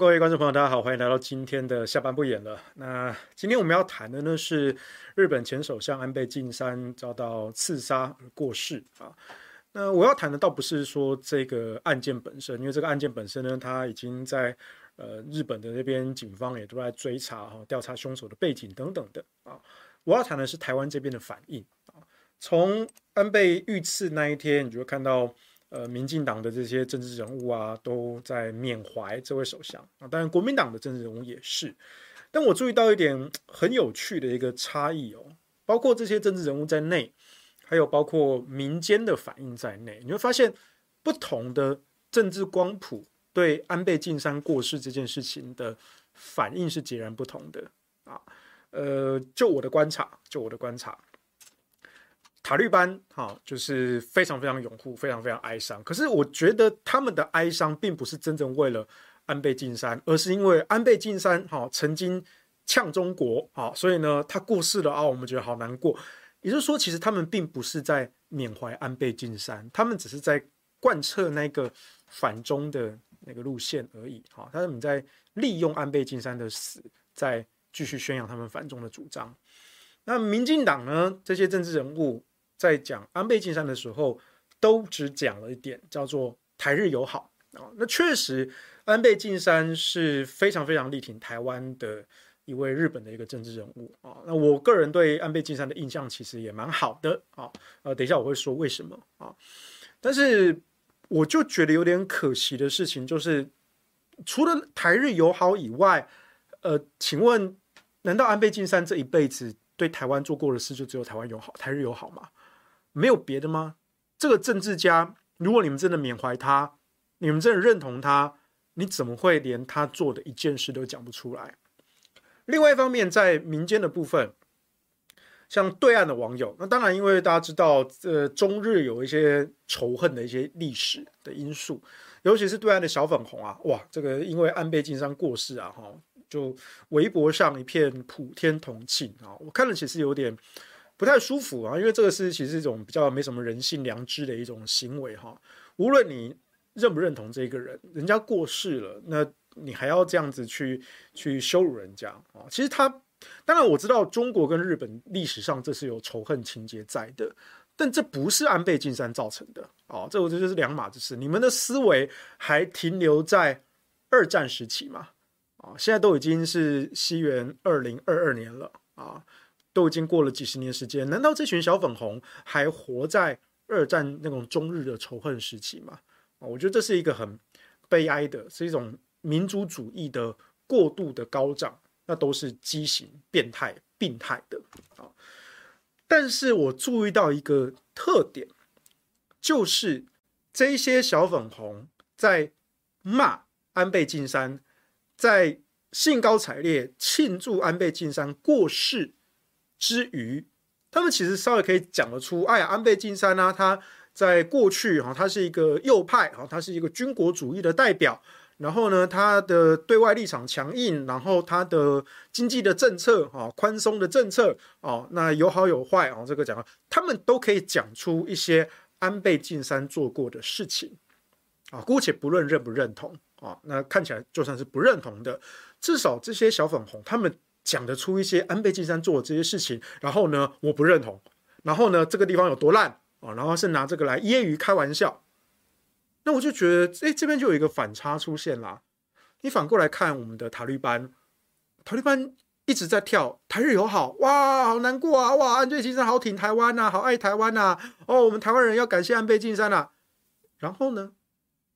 各位观众朋友，大家好，欢迎来到今天的下班不演了。那今天我们要谈的呢是日本前首相安倍晋三遭到刺杀而过世啊。那我要谈的倒不是说这个案件本身，因为这个案件本身呢，它已经在呃日本的那边警方也都在追查哈，调查凶手的背景等等的啊。我要谈的是台湾这边的反应啊。从安倍遇刺那一天，你就会看到。呃，民进党的这些政治人物啊，都在缅怀这位首相啊。当然，国民党的政治人物也是。但我注意到一点很有趣的一个差异哦，包括这些政治人物在内，还有包括民间的反应在内，你会发现不同的政治光谱对安倍晋三过世这件事情的反应是截然不同的啊。呃，就我的观察，就我的观察。塔利班，哈，就是非常非常拥护，非常非常哀伤。可是我觉得他们的哀伤并不是真正为了安倍晋三，而是因为安倍晋三，哈，曾经呛中国，啊，所以呢，他过世了啊，我们觉得好难过。也就是说，其实他们并不是在缅怀安倍晋三，他们只是在贯彻那个反中的那个路线而已，哈，他们在利用安倍晋三的死，在继续宣扬他们反中的主张。那民进党呢，这些政治人物。在讲安倍晋三的时候，都只讲了一点，叫做台日友好啊。那确实，安倍晋三是非常非常力挺台湾的一位日本的一个政治人物啊。那我个人对安倍晋三的印象其实也蛮好的啊。呃，等一下我会说为什么啊。但是我就觉得有点可惜的事情，就是除了台日友好以外，呃，请问，难道安倍晋三这一辈子对台湾做过的事就只有台湾友好、台日友好吗？没有别的吗？这个政治家，如果你们真的缅怀他，你们真的认同他，你怎么会连他做的一件事都讲不出来？另外一方面，在民间的部分，像对岸的网友，那当然，因为大家知道，呃，中日有一些仇恨的一些历史的因素，尤其是对岸的小粉红啊，哇，这个因为安倍晋三过世啊，哈，就微博上一片普天同庆啊，我看了其实有点。不太舒服啊，因为这个是其实是一种比较没什么人性良知的一种行为哈。无论你认不认同这个人，人家过世了，那你还要这样子去去羞辱人家啊？其实他当然我知道中国跟日本历史上这是有仇恨情节在的，但这不是安倍晋三造成的啊，这我觉得是两码子事。你们的思维还停留在二战时期嘛？啊，现在都已经是西元二零二二年了啊。都已经过了几十年时间，难道这群小粉红还活在二战那种中日的仇恨时期吗？啊，我觉得这是一个很悲哀的，是一种民族主义的过度的高涨，那都是畸形、变态、病态的啊。但是我注意到一个特点，就是这些小粉红在骂安倍晋三，在兴高采烈庆祝安倍晋三过世。之余，他们其实稍微可以讲得出，哎呀，安倍晋三呢，他在过去哈，他是一个右派哈，他是一个军国主义的代表，然后呢，他的对外立场强硬，然后他的经济的政策哈，宽松的政策哦，那有好有坏啊，这个讲了，他们都可以讲出一些安倍晋三做过的事情啊，姑且不论认不认同啊，那看起来就算是不认同的，至少这些小粉红他们。讲得出一些安倍晋三做的这些事情，然后呢，我不认同，然后呢，这个地方有多烂啊，然后是拿这个来揶揄开玩笑，那我就觉得，哎，这边就有一个反差出现啦。你反过来看我们的塔利班，塔利班一直在跳台日友好，哇，好难过啊，哇，安倍晋三好挺台湾呐，好爱台湾呐，哦，我们台湾人要感谢安倍晋三呐。然后呢，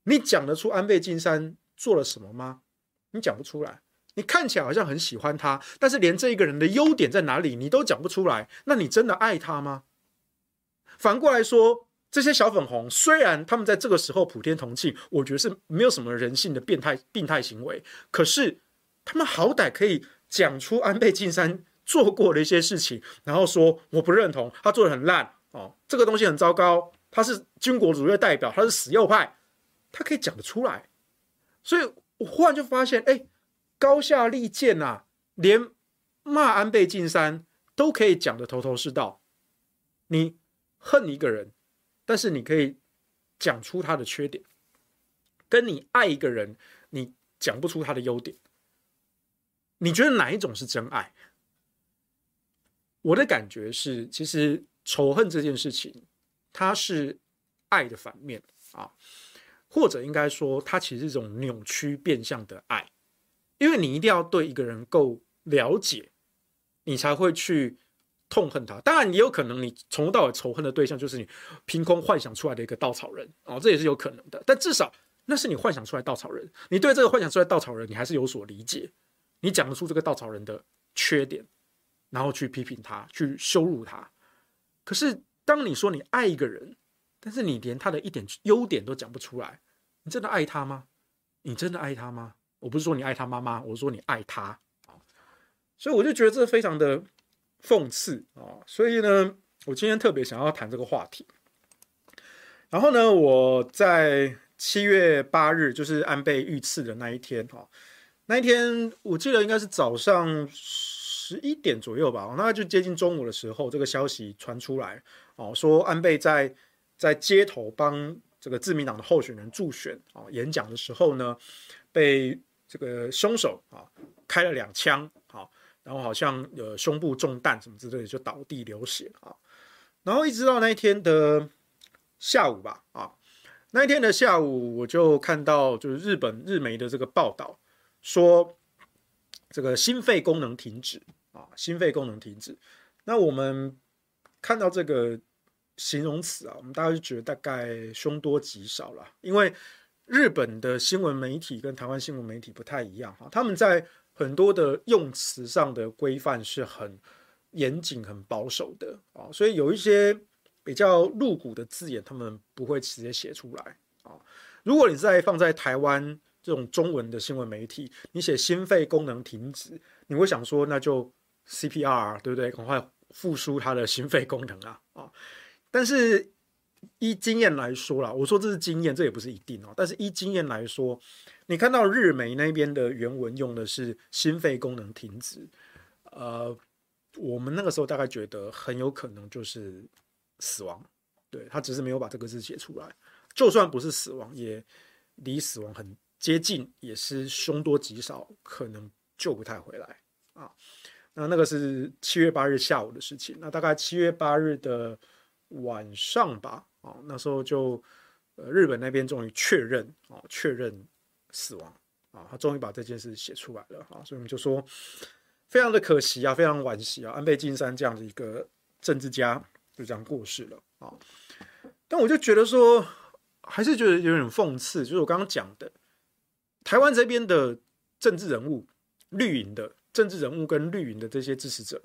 你讲得出安倍晋三做了什么吗？你讲不出来。你看起来好像很喜欢他，但是连这一个人的优点在哪里你都讲不出来，那你真的爱他吗？反过来说，这些小粉红虽然他们在这个时候普天同庆，我觉得是没有什么人性的变态病态行为，可是他们好歹可以讲出安倍晋三做过的一些事情，然后说我不认同他做得很烂哦，这个东西很糟糕，他是军国主义的代表，他是死右派，他可以讲得出来，所以我忽然就发现，哎。高下立见啊，连骂安倍晋三都可以讲得头头是道。你恨一个人，但是你可以讲出他的缺点；跟你爱一个人，你讲不出他的优点。你觉得哪一种是真爱？我的感觉是，其实仇恨这件事情，它是爱的反面啊，或者应该说，它其实是一种扭曲变相的爱，因为你一定要对一个人够了解，你才会去痛恨他。当然，也有可能你从头到尾仇恨的对象就是你凭空幻想出来的一个稻草人哦，这也是有可能的。但至少那是你幻想出来稻草人，你对这个幻想出来稻草人，你还是有所理解，你讲得出这个稻草人的缺点。然后去批评他，去羞辱他。可是，当你说你爱一个人，但是你连他的一点优点都讲不出来，你真的爱他吗？你真的爱他吗？我不是说你爱他妈妈，我说你爱他啊。所以我就觉得这非常的讽刺啊。所以呢，我今天特别想要谈这个话题。然后呢，我在七月八日，就是安倍遇刺的那一天哈，那一天我记得应该是早上。十一点左右吧，那就接近中午的时候，这个消息传出来，哦，说安倍在在街头帮这个自民党的候选人助选啊演讲的时候呢，被这个凶手啊开了两枪，啊，然后好像呃胸部中弹什么之类的，就倒地流血啊，然后一直到那一天的下午吧，啊，那一天的下午我就看到就是日本日媒的这个报道说。这个心肺功能停止啊，心肺功能停止。那我们看到这个形容词啊，我们大家就觉得大概凶多吉少了。因为日本的新闻媒体跟台湾新闻媒体不太一样哈，他们在很多的用词上的规范是很严谨、很保守的啊，所以有一些比较露骨的字眼，他们不会直接写出来啊。如果你再放在台湾，这种中文的新闻媒体，你写心肺功能停止，你会想说那就 CPR 对不对？赶快复苏他的心肺功能啊啊！但是依经验来说啦，我说这是经验，这也不是一定哦。但是依经验来说，你看到日媒那边的原文用的是心肺功能停止，呃，我们那个时候大概觉得很有可能就是死亡，对，他只是没有把这个字写出来，就算不是死亡，也离死亡很。接近也是凶多吉少，可能救不太回来啊。那那个是七月八日下午的事情。那大概七月八日的晚上吧，哦，那时候就呃日本那边终于确认啊，确认死亡啊，他终于把这件事写出来了啊。所以我们就说非常的可惜啊，非常惋惜啊，安倍晋三这样的一个政治家就这样过世了啊。但我就觉得说，还是觉得有点讽刺，就是我刚刚讲的。台湾这边的政治人物，绿营的政治人物跟绿营的这些支持者，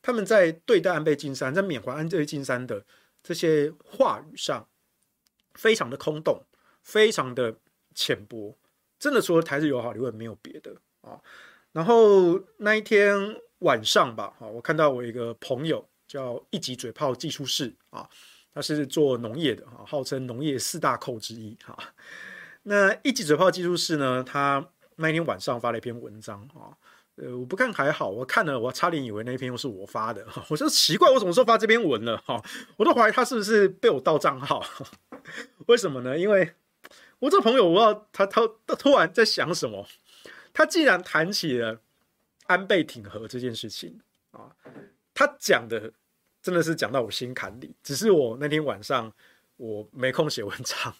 他们在对待安倍晋三，在缅怀安倍晋三的这些话语上，非常的空洞，非常的浅薄，真的除了台日友好以外没有别的啊。然后那一天晚上吧，啊，我看到我一个朋友叫一级嘴炮技术士啊，他是做农业的啊，号称农业四大寇之一哈。那一级嘴炮技术室呢？他那一天晚上发了一篇文章啊，呃，我不看还好，我看了，我差点以为那篇又是我发的，我说奇怪，我什么时候发这篇文了？哈，我都怀疑他是不是被我盗账号？为什么呢？因为我这朋友，我不知道他他他突然在想什么，他竟然谈起了安倍挺和这件事情啊，他讲的真的是讲到我心坎里，只是我那天晚上我没空写文章。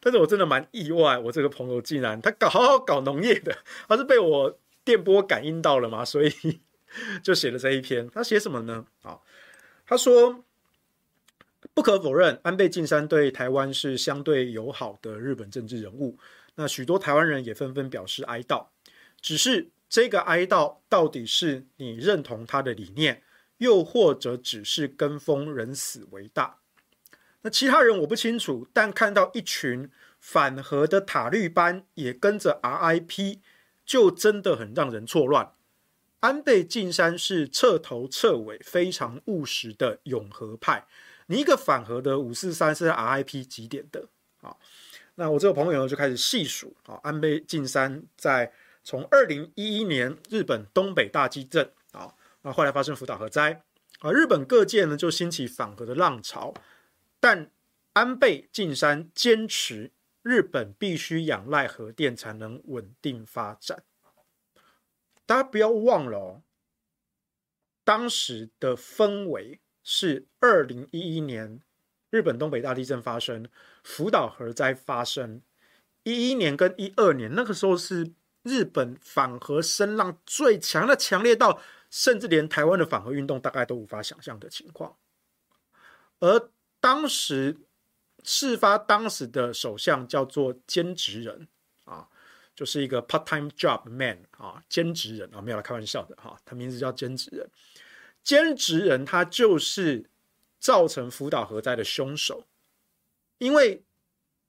但是我真的蛮意外，我这个朋友竟然他搞好好搞农业的，他是被我电波感应到了吗？所以就写了这一篇。他写什么呢？啊，他说不可否认，安倍晋三对台湾是相对友好的日本政治人物。那许多台湾人也纷纷表示哀悼。只是这个哀悼到底是你认同他的理念，又或者只是跟风人死为大？那其他人我不清楚，但看到一群反核的塔绿班也跟着 RIP，就真的很让人错乱。安倍晋三是彻头彻尾非常务实的永和派，你一个反核的五四三是 RIP 几点的？啊，那我这个朋友就开始细数啊，安倍晋三在从二零一一年日本东北大地震啊，那后来发生福岛核灾啊，日本各界呢就兴起反核的浪潮。但安倍晋三坚持日本必须仰赖核电才能稳定发展。大家不要忘了哦，当时的氛围是二零一一年日本东北大地震发生，福岛核灾发生，一一年跟一二年那个时候是日本反核声浪最强的，强烈到甚至连台湾的反核运动大概都无法想象的情况。而当时事发当时的首相叫做兼职人啊，就是一个 part-time job man 啊，兼职人啊，没有来开玩笑的哈，他名字叫兼职人。兼职人他就是造成福岛核灾的凶手，因为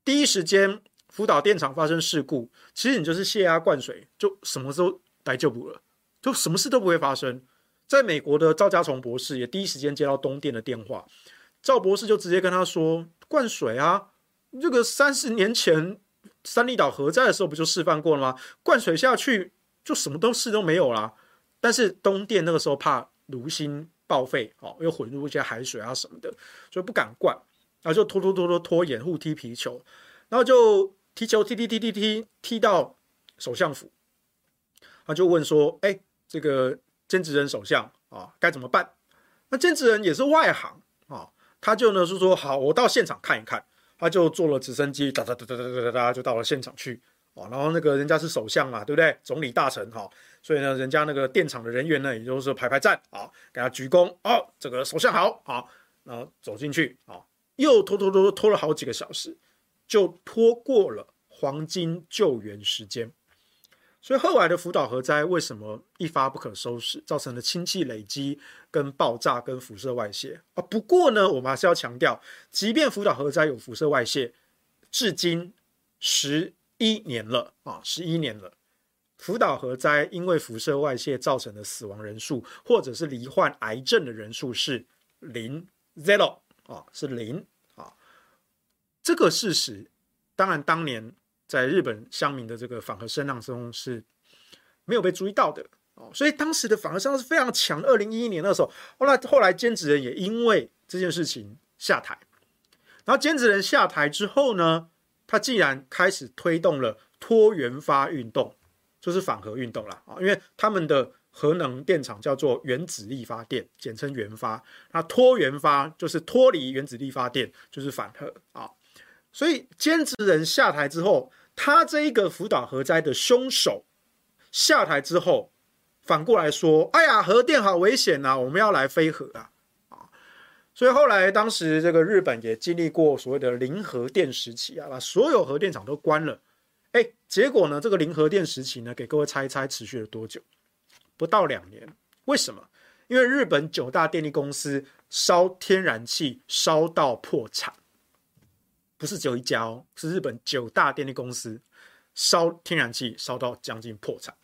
第一时间福岛电厂发生事故，其实你就是泄压灌水，就什么时候来就补了，就什么事都不会发生。在美国的赵家崇博士也第一时间接到东电的电话。赵博士就直接跟他说：“灌水啊，这个三十年前三里岛核灾的时候不就示范过了吗？灌水下去就什么都事都没有啦。但是东电那个时候怕炉芯报废哦，又混入一些海水啊什么的，所以不敢灌，然后就拖拖拖拖拖延，护踢皮球，然后就踢球踢踢踢踢踢踢到首相府，他就问说：‘哎，这个菅直人首相啊，该怎么办？’那菅直人也是外行啊。”他就呢是说好，我到现场看一看。他就坐了直升机，哒哒哒哒哒哒哒，就到了现场去。哦，然后那个人家是首相嘛，对不对？总理大臣哈，所以呢，人家那个电厂的人员呢，也就是排排站啊，给他鞠躬。哦，这个首相好，好，然后走进去啊，又拖拖拖拖了好几个小时，就拖过了黄金救援时间。所以后来的福岛核灾为什么一发不可收拾，造成了氢气累积、跟爆炸、跟辐射外泄啊？不过呢，我们还是要强调，即便福岛核灾有辐射外泄，至今十一年了啊，十一年了，福岛核灾因为辐射外泄造成的死亡人数，或者是罹患癌症的人数是零 zero 啊，是零啊，这个事实，当然当年。在日本乡民的这个反核声浪中是没有被注意到的哦，所以当时的反核声浪是非常强。二零一一年那时候，后来后来菅直人也因为这件事情下台，然后菅直人下台之后呢，他既然开始推动了脱原发运动，就是反核运动了啊，因为他们的核能电厂叫做原子力发电，简称原发，那脱原发就是脱离原子力发电，就是反核啊，所以菅直人下台之后。他这一个福岛核灾的凶手下台之后，反过来说：“哎呀，核电好危险呐，我们要来飞核啊！”啊，所以后来当时这个日本也经历过所谓的零核电时期啊，把所有核电厂都关了。哎，结果呢，这个零核电时期呢，给各位猜一猜，持续了多久？不到两年。为什么？因为日本九大电力公司烧天然气烧到破产。不是只有一家哦，是日本九大电力公司烧天然气烧到将近破产。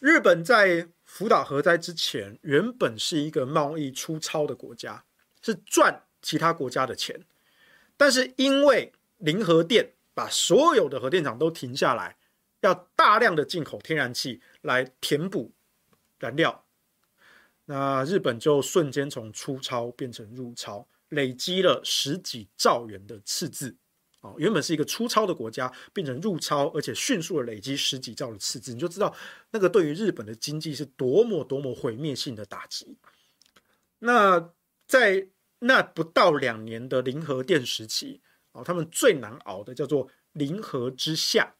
日本在福岛核灾之前，原本是一个贸易出超的国家，是赚其他国家的钱。但是因为零核电，把所有的核电厂都停下来，要大量的进口天然气来填补燃料，那日本就瞬间从出超变成入超，累积了十几兆元的赤字。哦，原本是一个出超的国家，变成入超，而且迅速的累积十几兆的赤字，你就知道那个对于日本的经济是多么多么毁灭性的打击。那在那不到两年的零核电时期，哦，他们最难熬的叫做零核之夏。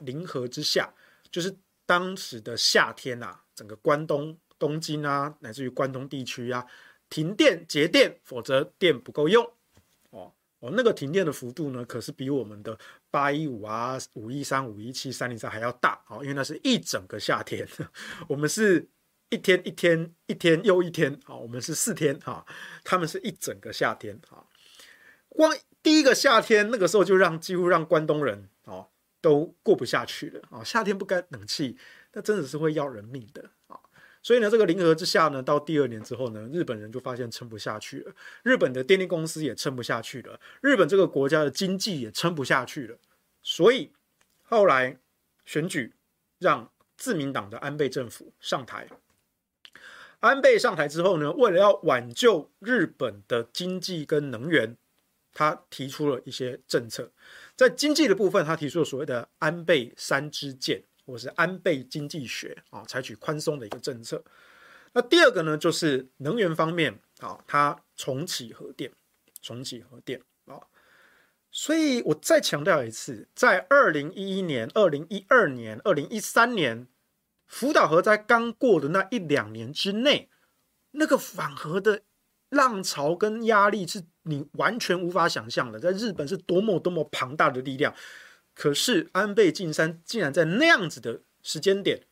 零核之夏就是当时的夏天啊，整个关东、东京啊，乃至于关东地区啊，停电、节电，否则电不够用。哦，那个停电的幅度呢，可是比我们的八一五啊、五一三、五一七、三零三还要大哦，因为那是一整个夏天，我们是一天一天一天又一天啊，我们是四天哈，他们是一整个夏天哈。光第一个夏天那个时候就让几乎让关东人哦都过不下去了啊，夏天不开冷气，那真的是会要人命的啊。所以呢，这个零和之下呢，到第二年之后呢，日本人就发现撑不下去了，日本的电力公司也撑不下去了，日本这个国家的经济也撑不下去了，所以后来选举让自民党的安倍政府上台。安倍上台之后呢，为了要挽救日本的经济跟能源，他提出了一些政策。在经济的部分，他提出了所谓的安倍三支箭，或是安倍经济学啊，采取宽松的一个政策。那第二个呢，就是能源方面啊，它重启核电，重启核电啊。所以我再强调一次，在二零一一年、二零一二年、二零一三年福岛核灾刚过的那一两年之内，那个反核的浪潮跟压力是。你完全无法想象的，在日本是多么多么庞大的力量，可是安倍晋三竟然在那样子的时间点，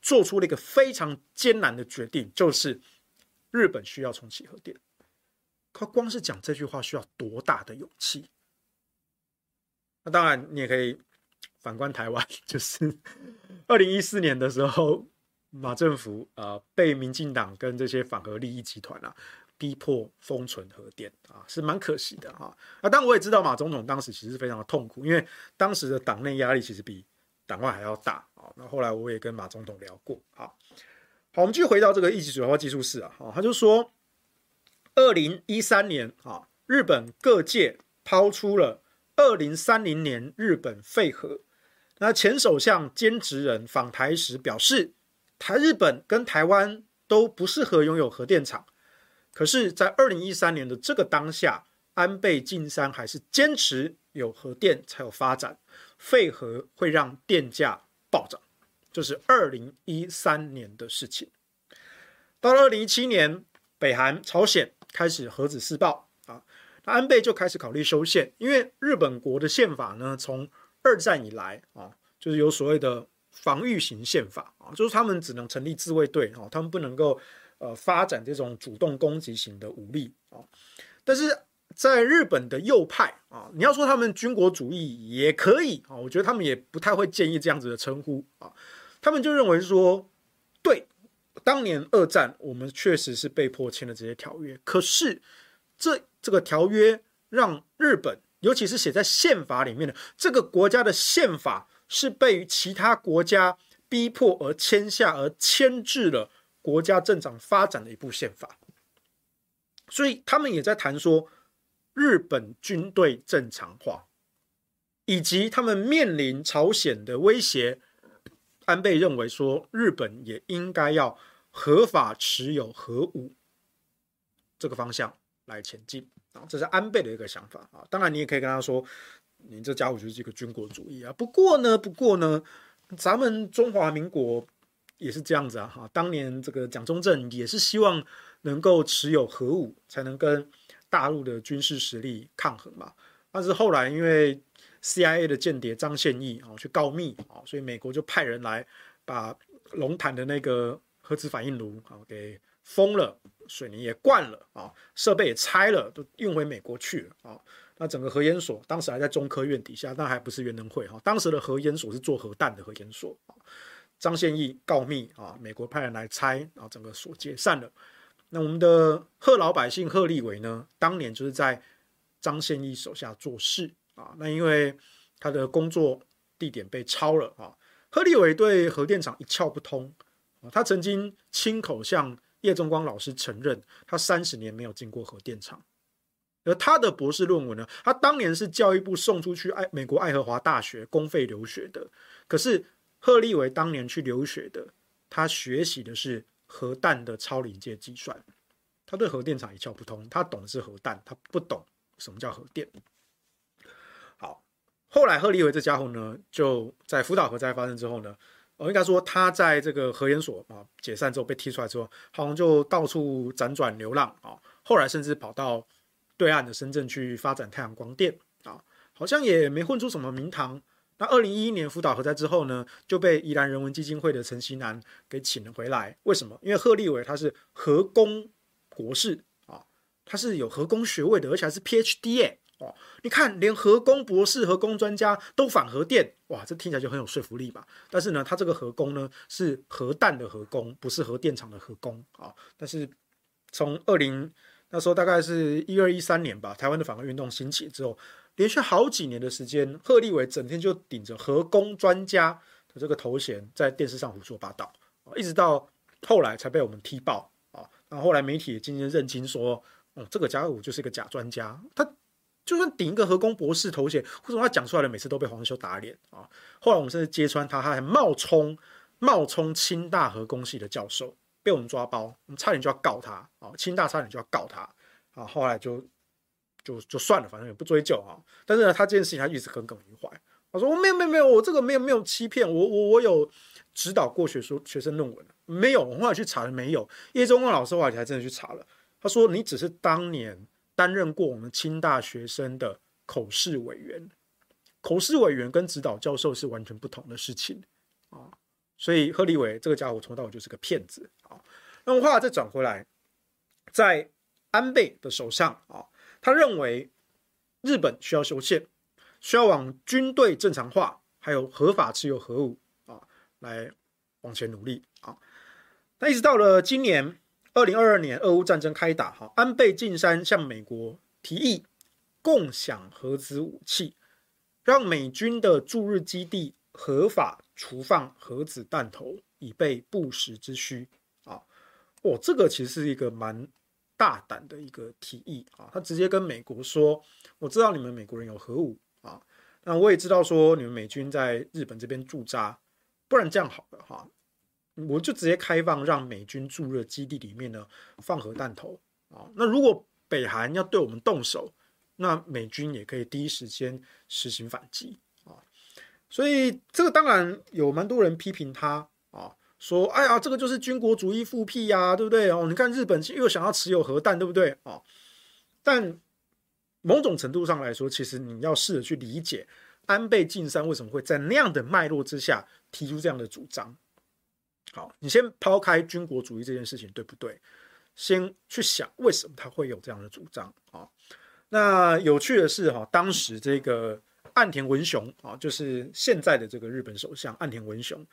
做出了一个非常艰难的决定，就是日本需要重启核电。他光是讲这句话需要多大的勇气？那当然，你也可以反观台湾，就是二零一四年的时候，马政府啊、被民进党跟这些反核利益集团啊。逼迫封存核电啊，是蛮可惜的哈。啊，但我也知道马总统当时其实非常的痛苦，因为当时的党内压力其实比党外还要大啊。那后来我也跟马总统聊过啊。好，我们继续回到这个一级水化技术室啊。他就说，二零一三年啊，日本各界抛出了二零三零年日本废核。那前首相菅直人访台时表示，台日本跟台湾都不适合拥有核电厂。可是，在二零一三年的这个当下，安倍晋三还是坚持有核电才有发展，废核会让电价暴涨，这是二零一三年的事情。到了二零一七年，北韩、朝鲜开始核子试爆啊，那安倍就开始考虑修宪，因为日本国的宪法呢，从二战以来啊，就是有所谓的防御型宪法啊，就是他们只能成立自卫队啊，他们不能够。呃，发展这种主动攻击型的武力啊，但是在日本的右派啊，你要说他们军国主义也可以啊，我觉得他们也不太会建议这样子的称呼啊，他们就认为说，对，当年二战我们确实是被迫签了这些条约，可是这这个条约让日本，尤其是写在宪法里面的这个国家的宪法，是被其他国家逼迫而签下而牵制了。国家正常发展的一部宪法，所以他们也在谈说日本军队正常化，以及他们面临朝鲜的威胁。安倍认为说，日本也应该要合法持有核武，这个方向来前进啊，这是安倍的一个想法啊。当然，你也可以跟他说，你这家伙就是一个军国主义啊。不过呢，不过呢，咱们中华民国。也是这样子啊，哈，当年这个蒋中正也是希望能够持有核武，才能跟大陆的军事实力抗衡嘛。但是后来因为 CIA 的间谍张献义啊去告密啊，所以美国就派人来把龙潭的那个核子反应炉啊给封了，水泥也灌了啊，设备也拆了，都运回美国去了啊。那整个核研所当时还在中科院底下，但还不是原能会哈，当时的核研所是做核弹的核研所啊。张宪义告密啊，美国派人来拆啊，整个所解散了。那我们的贺老百姓贺立伟呢，当年就是在张宪义手下做事啊。那因为他的工作地点被抄了啊，贺立伟对核电厂一窍不通啊。他曾经亲口向叶宗光老师承认，他三十年没有进过核电厂。而他的博士论文呢，他当年是教育部送出去爱美国爱荷华大学公费留学的，可是。贺立维当年去留学的，他学习的是核弹的超临界计算，他对核电厂一窍不通，他懂的是核弹，他不懂什么叫核电。好，后来贺立维这家伙呢，就在福岛核灾发生之后呢，我应该说他在这个核研所啊解散之后被踢出来之后，好像就到处辗转流浪啊，后来甚至跑到对岸的深圳去发展太阳光电啊，好像也没混出什么名堂。那二零一一年福岛核灾之后呢，就被宜兰人文基金会的陈锡南给请了回来。为什么？因为贺立伟他是核工博士啊，他是有核工学位的，而且还是 PhD 哎哦。你看，连核工博士、核工专家都反核电，哇，这听起来就很有说服力吧？但是呢，他这个核工呢是核弹的核工，不是核电厂的核工啊。但是从二零那时候大概是一二一三年吧，台湾的反核运动兴起之后。连续好几年的时间，贺立伟整天就顶着核工专家的这个头衔，在电视上胡说八道，一直到后来才被我们踢爆啊！然后后来媒体也渐渐认清说，哦，这个家伙就是一个假专家，他就算顶一个核工博士头衔，为什么他讲出来的每次都被黄修打脸啊？后来我们甚至揭穿他，他还冒充冒充清大核工系的教授，被我们抓包，我们差点就要告他啊！清大差点就要告他啊！后来就就就算了，反正也不追究啊。但是呢，他这件事情他一直耿耿于怀。他说：“我没有没有没有，我这个没有没有欺骗我我我有指导过学术学生论文，没有。我后来去查了，没有。叶中光老师后来才真的去查了，他说你只是当年。”担任过我们清大学生的口试委员，口试委员跟指导教授是完全不同的事情啊，所以贺立伟这个家伙从头到尾就是个骗子啊。那么话再转回来，在安倍的手上啊，他认为日本需要修宪，需要往军队正常化，还有合法持有核武啊，来往前努力啊。那一直到了今年。二零二二年，俄乌战争开打，哈，安倍晋三向美国提议共享核子武器，让美军的驻日基地合法储放核子弹头，以备不时之需。啊，哦，这个其实是一个蛮大胆的一个提议啊，他直接跟美国说，我知道你们美国人有核武啊，那我也知道说你们美军在日本这边驻扎，不然这样好了哈。我就直接开放，让美军驻日基地里面呢放核弹头啊。那如果北韩要对我们动手，那美军也可以第一时间实行反击啊。所以这个当然有蛮多人批评他，说哎呀，这个就是军国主义复辟呀，对不对哦？你看日本又想要持有核弹，对不对哦？但某种程度上来说，其实你要试着去理解安倍晋三为什么会在那样的脉络之下提出这样的主张。好，你先抛开军国主义这件事情，对不对？先去想为什么他会有这样的主张啊？那有趣的是哈，当时这个岸田文雄啊，就是现在的这个日本首相岸田文雄，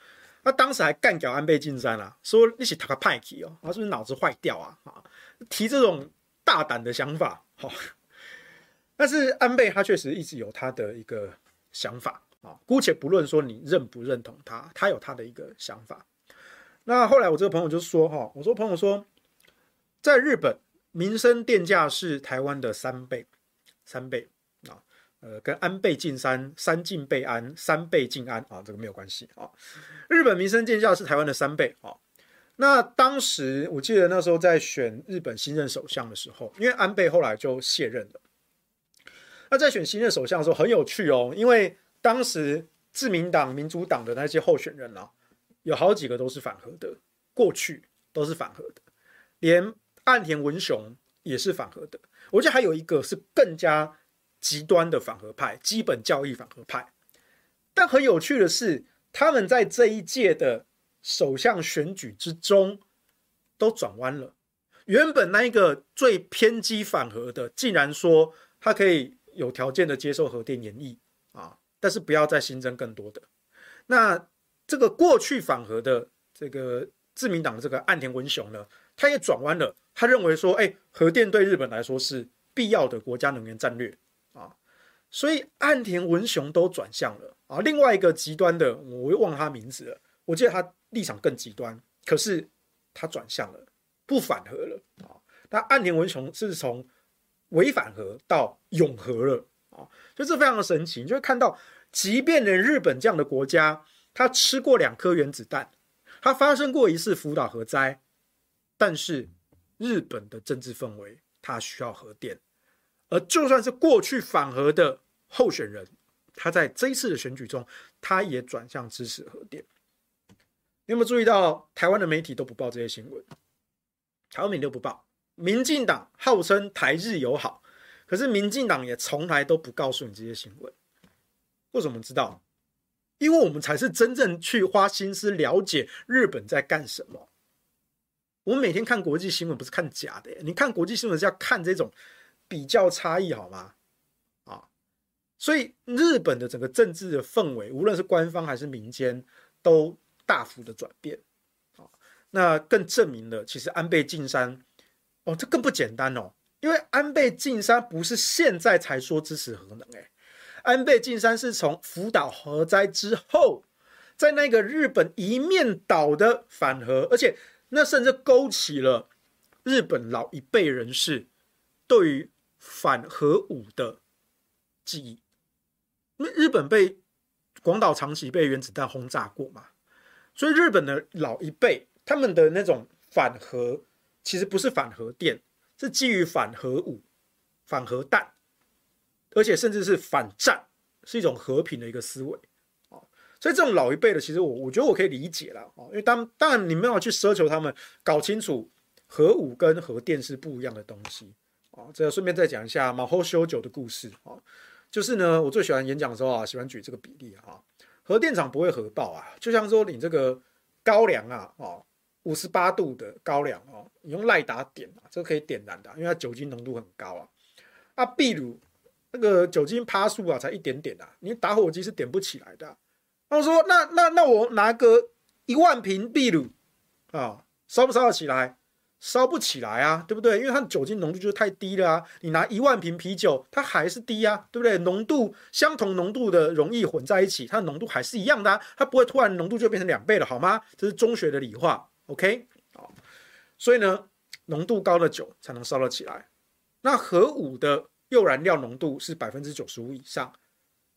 他当时还干掉安倍晋三啊，说一起打个派系哦，他是不是脑子坏掉啊？啊，提这种大胆的想法，好，但是安倍他确实一直有他的一个想法啊，姑且不论说你认不认同他，他有他的一个想法。那后来我这个朋友就说哈，我说朋友说，在日本民生电价是台湾的三倍，三倍，呃，跟安倍晋三三进备安三倍晋安啊，这个没有关系啊。日本民生电价是台湾的三倍啊。那当时我记得那时候在选日本新任首相的时候，因为安倍后来就卸任了。那在选新任首相的时候很有趣哦，因为当时自民党、民主党的那些候选人啊。有好几个都是反核的，过去都是反核的，连岸田文雄也是反核的。我记得还有一个是更加极端的反核派，基本教义反核派。但很有趣的是，他们在这一届的首相选举之中都转弯了。原本那一个最偏激反核的，竟然说他可以有条件的接受核电延役啊，但是不要再新增更多的。那这个过去反核的这个自民党的这个岸田文雄呢，他也转弯了。他认为说，哎，核电对日本来说是必要的国家能源战略。所以岸田文雄都转向了啊。另外一个极端的，我又忘他名字了。我记得他立场更极端，可是他转向了，不反核了啊。那岸田文雄是从违反核到永核了啊，就这非常的神奇。你就会看到，即便连日本这样的国家。他吃过两颗原子弹，他发生过一次福岛核灾，但是日本的政治氛围，他需要核电，而就算是过去反核的候选人，他在这一次的选举中，他也转向支持核电。你有没有注意到台湾的媒体都不报这些新闻？台湾媒体都不报。民进党号称台日友好，可是民进党也从来都不告诉你这些新闻。为什么知道？因为我们才是真正去花心思了解日本在干什么。我们每天看国际新闻不是看假的，你看国际新闻是要看这种比较差异，好吗？啊，所以日本的整个政治的氛围，无论是官方还是民间，都大幅的转变。啊，那更证明了，其实安倍晋三，哦，这更不简单哦，因为安倍晋三不是现在才说支持核能，哎。安倍晋三是从福岛核灾之后，在那个日本一面倒的反核，而且那甚至勾起了日本老一辈人士对于反核武的记忆，因为日本被广岛长崎被原子弹轰炸过嘛，所以日本的老一辈他们的那种反核其实不是反核电，是基于反核武、反核弹，而且甚至是反战，是一种和平的一个思维。所以这种老一辈的，其实我我觉得我可以理解了啊，因为当当然你们要去奢求他们搞清楚核武跟核电是不一样的东西啊。这顺便再讲一下马后修九的故事啊，就是呢，我最喜欢演讲的时候啊，喜欢举这个比例啊，核电厂不会核爆啊，就像说你这个高粱啊，哦，五十八度的高粱哦，你用赖打点啊，这个可以点燃的，因为它酒精浓度很高啊。啊，秘鲁那个酒精趴数啊，才一点点啊，你打火机是点不起来的。他说：“那那那我拿个一万瓶秘鲁啊，烧不烧得起来？烧不起来啊，对不对？因为它的酒精浓度就是太低了啊。你拿一万瓶啤酒，它还是低啊，对不对？浓度相同浓度的溶液混在一起，它的浓度还是一样的啊，它不会突然浓度就变成两倍了，好吗？这是中学的理化，OK？好，所以呢，浓度高的酒才能烧得起来。那核武的铀燃料浓度是百分之九十五以上。”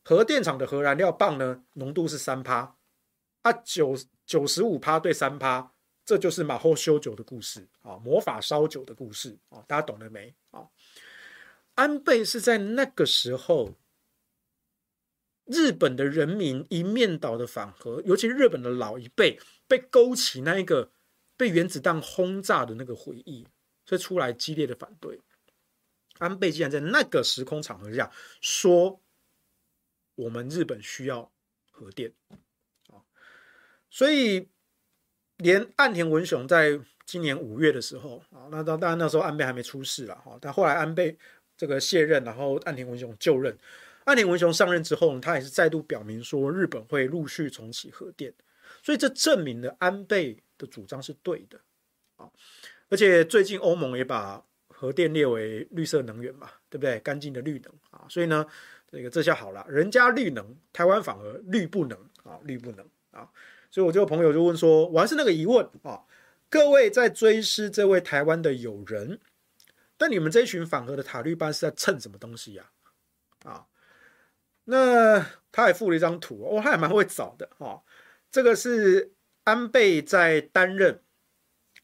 核电厂的核燃料棒呢，浓度是三趴，啊，九九十五趴对三趴，这就是马后修酒的故事啊，魔法烧酒的故事啊，大家懂了没啊？安倍是在那个时候，日本的人民一面倒的反核，尤其日本的老一辈被勾起那一个被原子弹轰炸的那个回忆，所以出来激烈的反对。安倍竟然在那个时空场合下说。我们日本需要核电啊，所以连岸田文雄在今年五月的时候啊，那当当然那时候安倍还没出事了哈，但后来安倍这个卸任，然后岸田文雄就任，岸田文雄上任之后，他也是再度表明说日本会陆续重启核电，所以这证明了安倍的主张是对的啊，而且最近欧盟也把核电列为绿色能源嘛，对不对？干净的绿能啊，所以呢。这个这下好了，人家绿能，台湾反而绿不能啊，绿不能啊，所以我这个朋友就问说，我还是那个疑问啊，各位在追思这位台湾的友人，但你们这群反核的塔利班是在蹭什么东西呀？啊，那他还附了一张图，哦，他还蛮会找的啊，这个是安倍在担任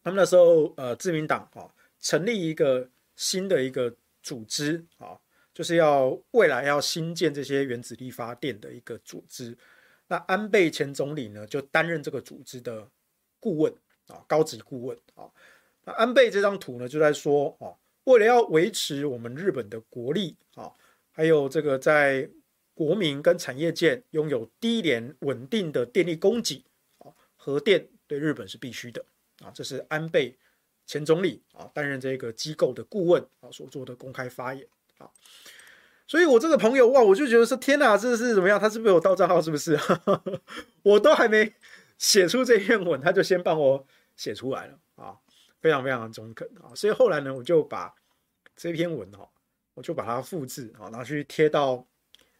他们那时候呃，自民党啊，成立一个新的一个组织啊。就是要未来要新建这些原子力发电的一个组织，那安倍前总理呢就担任这个组织的顾问啊，高级顾问啊。那安倍这张图呢就在说啊，为了要维持我们日本的国力啊，还有这个在国民跟产业界拥有低廉稳定的电力供给啊，核电对日本是必须的啊。这是安倍前总理啊担任这个机构的顾问啊所做的公开发言。啊，所以我这个朋友哇，我就觉得说天哪，这是怎么样？他是不是有盗账号？是不是？我都还没写出这篇文，他就先帮我写出来了啊，非常非常中肯啊。所以后来呢，我就把这篇文哈，我就把它复制啊，拿去贴到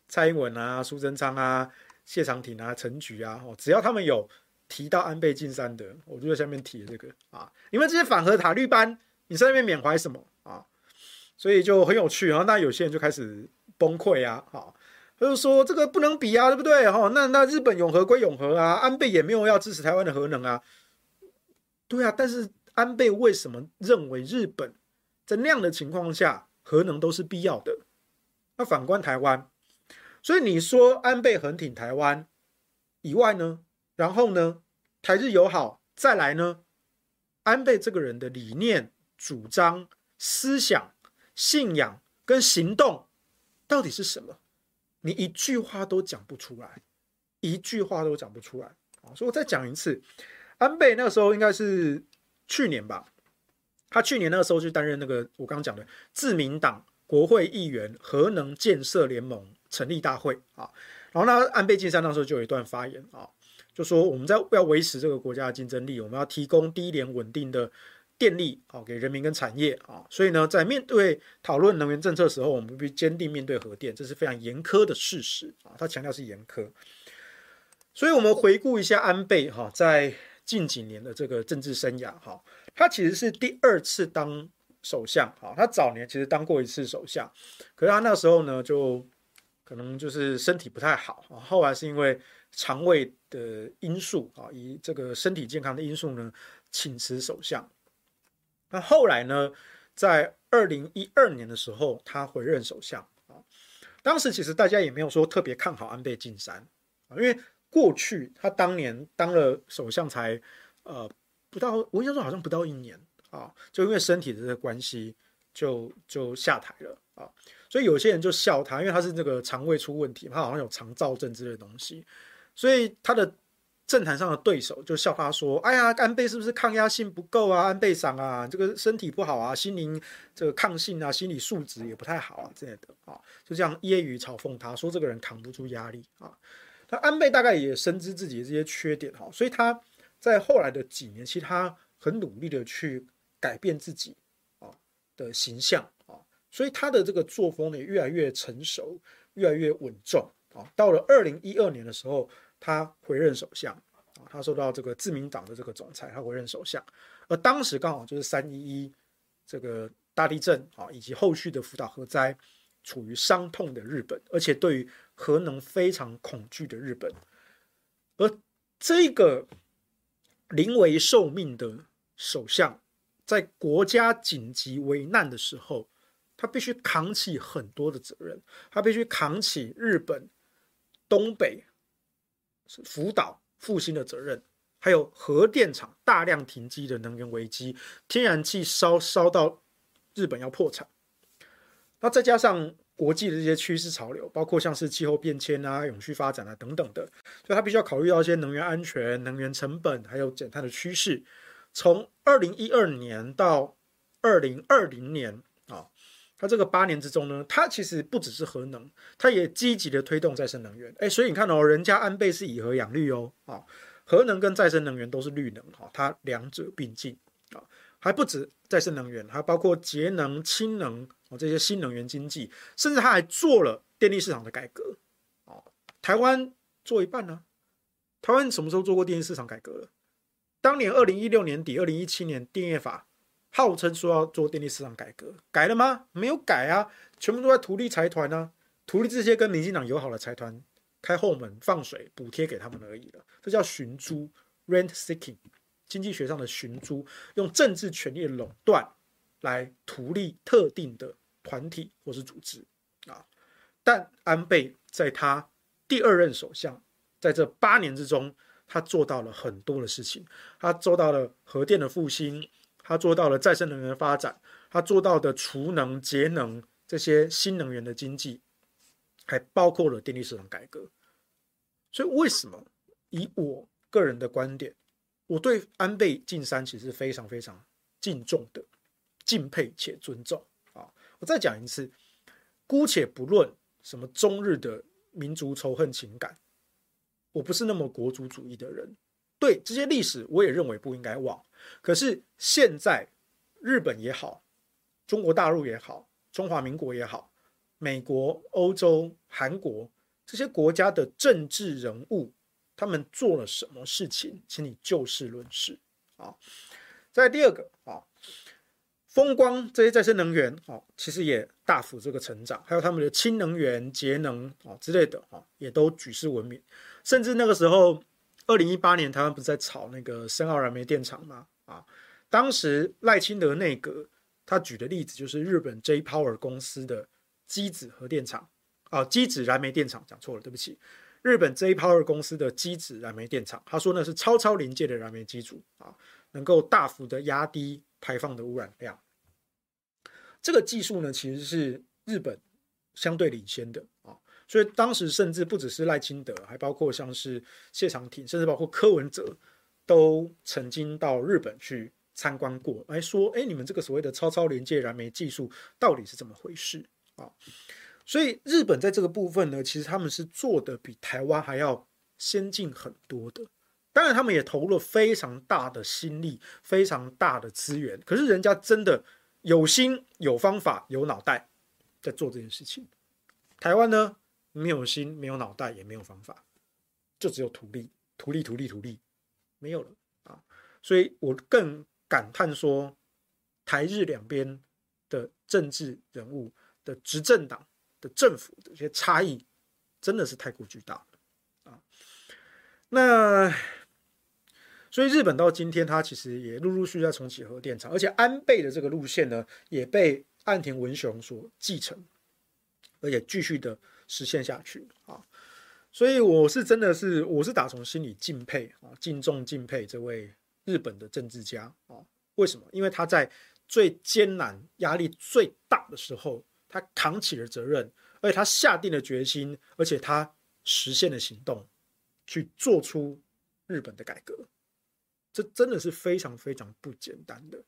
蔡英文啊、苏贞昌啊、谢长廷啊、陈菊啊，哦只要他们有提到安倍晋三的，我就在下面提这个啊。你们这些反核塔绿班，你在那边缅怀什么啊？所以就很有趣，然后那有些人就开始崩溃啊，哈，他就说这个不能比啊，对不对？哈，那那日本永和归永和啊，安倍也没有要支持台湾的核能啊，对啊，但是安倍为什么认为日本在那样的情况下核能都是必要的？那反观台湾，所以你说安倍很挺台湾以外呢，然后呢，台日友好再来呢，安倍这个人的理念、主张、思想。信仰跟行动到底是什么？你一句话都讲不出来，一句话都讲不出来啊！所以我再讲一次，安倍那个时候应该是去年吧，他去年那个时候就担任那个我刚刚讲的自民党国会议员核能建设联盟成立大会啊，然后呢，安倍晋三那时候就有一段发言啊，就说我们在要维持这个国家的竞争力，我们要提供低廉稳定的。电力啊，给人民跟产业啊，所以呢，在面对讨论能源政策的时候，我们必须坚定面对核电，这是非常严苛的事实啊。他强调是严苛，所以我们回顾一下安倍哈，在近几年的这个政治生涯哈，他其实是第二次当首相啊。他早年其实当过一次首相，可是他那时候呢，就可能就是身体不太好啊，后来是因为肠胃的因素啊，以这个身体健康的因素呢，请辞首相。那后来呢，在二零一二年的时候，他回任首相啊。当时其实大家也没有说特别看好安倍晋三啊，因为过去他当年当了首相才呃不到，我印象中好像不到一年啊，就因为身体的这个关系就就下台了啊。所以有些人就笑他，因为他是这个肠胃出问题，他好像有肠燥症之类的东西，所以他的政坛上的对手就笑他说：“哎呀，安倍是不是抗压性不够啊？安倍桑啊，这个身体不好啊，心灵这个抗性啊，心理素质也不太好啊之类的啊，就这样揶揄嘲讽他，说这个人扛不住压力啊。那安倍大概也深知自己的这些缺点哈，所以他在后来的几年，其实他很努力的去改变自己啊的形象啊。”所以他的这个作风呢，越来越成熟，越来越稳重啊。到了二零一二年的时候，他回任首相啊，他受到这个自民党的这个总裁，他回任首相。而当时刚好就是三一一这个大地震啊，以及后续的福岛核灾，处于伤痛的日本，而且对于核能非常恐惧的日本。而这个临危受命的首相，在国家紧急危难的时候，他必须扛起很多的责任，他必须扛起日本东北福岛复兴的责任，还有核电厂大量停机的能源危机，天然气烧烧到日本要破产。那再加上国际的这些趋势潮流，包括像是气候变迁啊、永续发展啊等等的，所以他必须要考虑到一些能源安全、能源成本，还有减碳的趋势。从二零一二年到二零二零年啊。他这个八年之中呢，他其实不只是核能，他也积极的推动再生能源。哎，所以你看哦，人家安倍是以核养绿哦，啊，核能跟再生能源都是绿能，哈，它两者并进啊，还不止再生能源，还包括节能、氢能哦这些新能源经济，甚至他还做了电力市场的改革。哦，台湾做一半呢，台湾什么时候做过电力市场改革了？当年二零一六年底、二零一七年电业法。号称说要做电力市场改革，改了吗？没有改啊，全部都在图利财团啊，图利这些跟民进党友好的财团开后门放水补贴给他们而已了。这叫寻租 （rent seeking），经济学上的寻租，用政治权力的垄断来图利特定的团体或是组织啊。但安倍在他第二任首相在这八年之中，他做到了很多的事情，他做到了核电的复兴。他做到了再生能源的发展，他做到的储能、节能这些新能源的经济，还包括了电力市场改革。所以，为什么以我个人的观点，我对安倍晋三其实非常非常敬重的、敬佩且尊重啊！我再讲一次，姑且不论什么中日的民族仇恨情感，我不是那么国族主义的人。对这些历史，我也认为不应该忘。可是现在，日本也好，中国大陆也好，中华民国也好，美国、欧洲、韩国这些国家的政治人物，他们做了什么事情，请你就事论事啊。再第二个啊，风光这些再生能源啊，其实也大幅这个成长，还有他们的氢能源、节能啊之类的啊，也都举世闻名，甚至那个时候。二零一八年，台湾不是在炒那个深澳燃煤电厂吗？啊，当时赖清德内阁他举的例子就是日本 J Power 公司的机子核电厂啊，机子燃煤电厂讲错了，对不起，日本 J Power 公司的机子燃煤电厂，他说那是超超临界的燃煤机组啊，能够大幅的压低排放的污染量。这个技术呢，其实是日本相对领先的啊。所以当时甚至不只是赖清德，还包括像是谢长廷，甚至包括柯文哲，都曾经到日本去参观过，来说：“哎，你们这个所谓的超超临界燃煤技术到底是怎么回事啊？”所以日本在这个部分呢，其实他们是做的比台湾还要先进很多的。当然，他们也投入了非常大的心力、非常大的资源。可是人家真的有心、有方法、有脑袋在做这件事情。台湾呢？没有心，没有脑袋，也没有方法，就只有图利，图利，图利，图利，没有了啊！所以我更感叹说，台日两边的政治人物的执政党的政府的这些差异真的是太过巨大啊。那所以日本到今天，它其实也陆陆续续在重启核电厂，而且安倍的这个路线呢，也被岸田文雄所继承，而且继续的实现下去啊。所以我是真的是，我是打从心里敬佩啊，敬重敬佩这位日本的政治家啊。为什么？因为他在最艰难、压力最大的时候，他扛起了责任，而且他下定了决心，而且他实现了行动，去做出日本的改革。这真的是非常非常不简单的。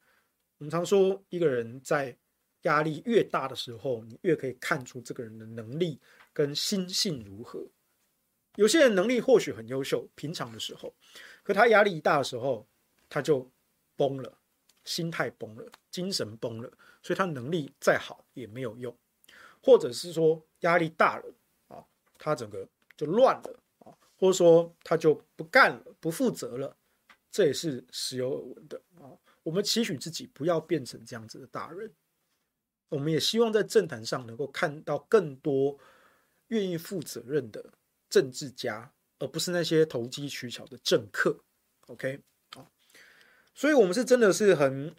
我们常说，一个人在压力越大的时候，你越可以看出这个人的能力跟心性如何。有些人能力或许很优秀，平常的时候，可他压力一大的时候，他就崩了，心态崩了，精神崩了，所以他能力再好也没有用，或者是说压力大了啊，他整个就乱了啊，或者说他就不干了，不负责了，这也是时有耳闻的啊。我们期许自己不要变成这样子的大人，我们也希望在政坛上能够看到更多愿意负责任的。政治家，而不是那些投机取巧的政客，OK？啊，所以我们是真的是很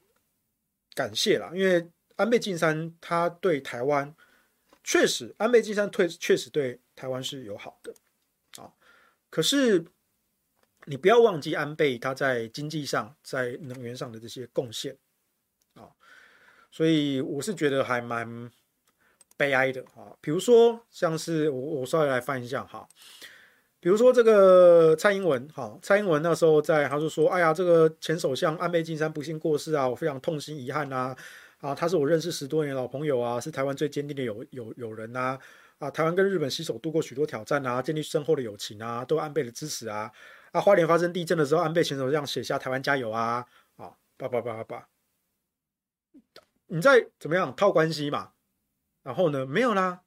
感谢啦，因为安倍晋三他对台湾确实，安倍晋三退确实对台湾是友好的。啊，可是你不要忘记安倍他在经济上、在能源上的这些贡献。啊，所以我是觉得还蛮。悲哀的啊，比如说像是我我稍微来翻一下哈，比如说这个蔡英文哈，蔡英文那时候在他就说，哎呀，这个前首相安倍晋三不幸过世啊，我非常痛心遗憾呐，啊，他是我认识十多年老朋友啊，是台湾最坚定的友友友人呐，啊，台湾跟日本携手度过许多挑战啊，建立深厚的友情啊，都安倍的支持啊，啊，花莲发生地震的时候，安倍前首相写下台湾加油啊，啊，叭叭叭叭叭，你在怎么样套关系嘛。然后呢，没有啦，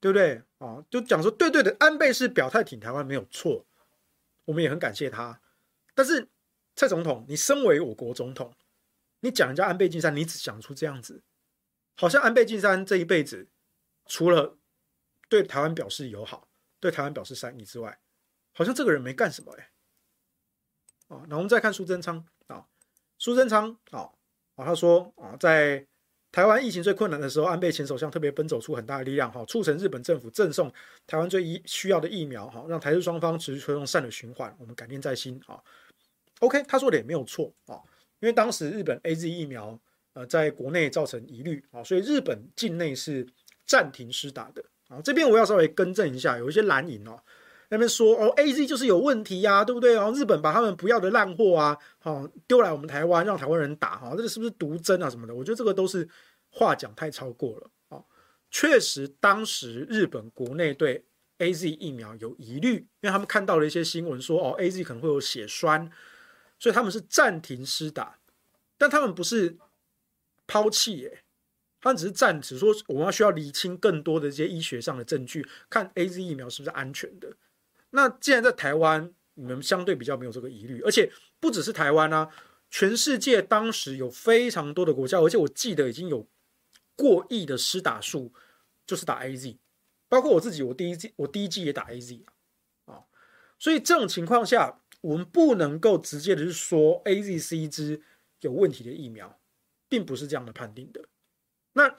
对不对啊？就讲说，对对的，安倍是表态挺台湾没有错，我们也很感谢他。但是蔡总统，你身为我国总统，你讲人家安倍晋三，你只讲出这样子，好像安倍晋三这一辈子除了对台湾表示友好、对台湾表示善意之外，好像这个人没干什么哎。啊，那我们再看苏贞昌啊，苏贞昌啊，啊他说啊，在。台湾疫情最困难的时候，安倍前首相特别奔走出很大的力量，哈，促成日本政府赠送台湾最需要的疫苗，哈，让台日双方持续推动善的循环，我们感念在心，啊，OK，他说的也没有错，啊，因为当时日本 AZ 疫苗，呃，在国内造成疑虑，啊，所以日本境内是暂停施打的，啊，这边我要稍微更正一下，有一些蓝营哦，那边说哦，AZ 就是有问题呀，对不对？然后日本把他们不要的烂货啊，好丢来我们台湾，让台湾人打，哈，这个是不是毒针啊什么的？我觉得这个都是。话讲太超过了啊！确实，当时日本国内对 AZ 疫苗有疑虑，因为他们看到了一些新闻说，哦，AZ 可能会有血栓，所以他们是暂停施打。但他们不是抛弃耶，他们只是暂时说，我们要需要厘清更多的这些医学上的证据，看 AZ 疫苗是不是安全的。那既然在台湾，你们相对比较没有这个疑虑，而且不只是台湾啊，全世界当时有非常多的国家，而且我记得已经有。过亿的施打数就是打 AZ，包括我自己，我第一季我第一季也打 AZ 啊，所以这种情况下，我们不能够直接的是说 AZ 是一支有问题的疫苗，并不是这样的判定的。那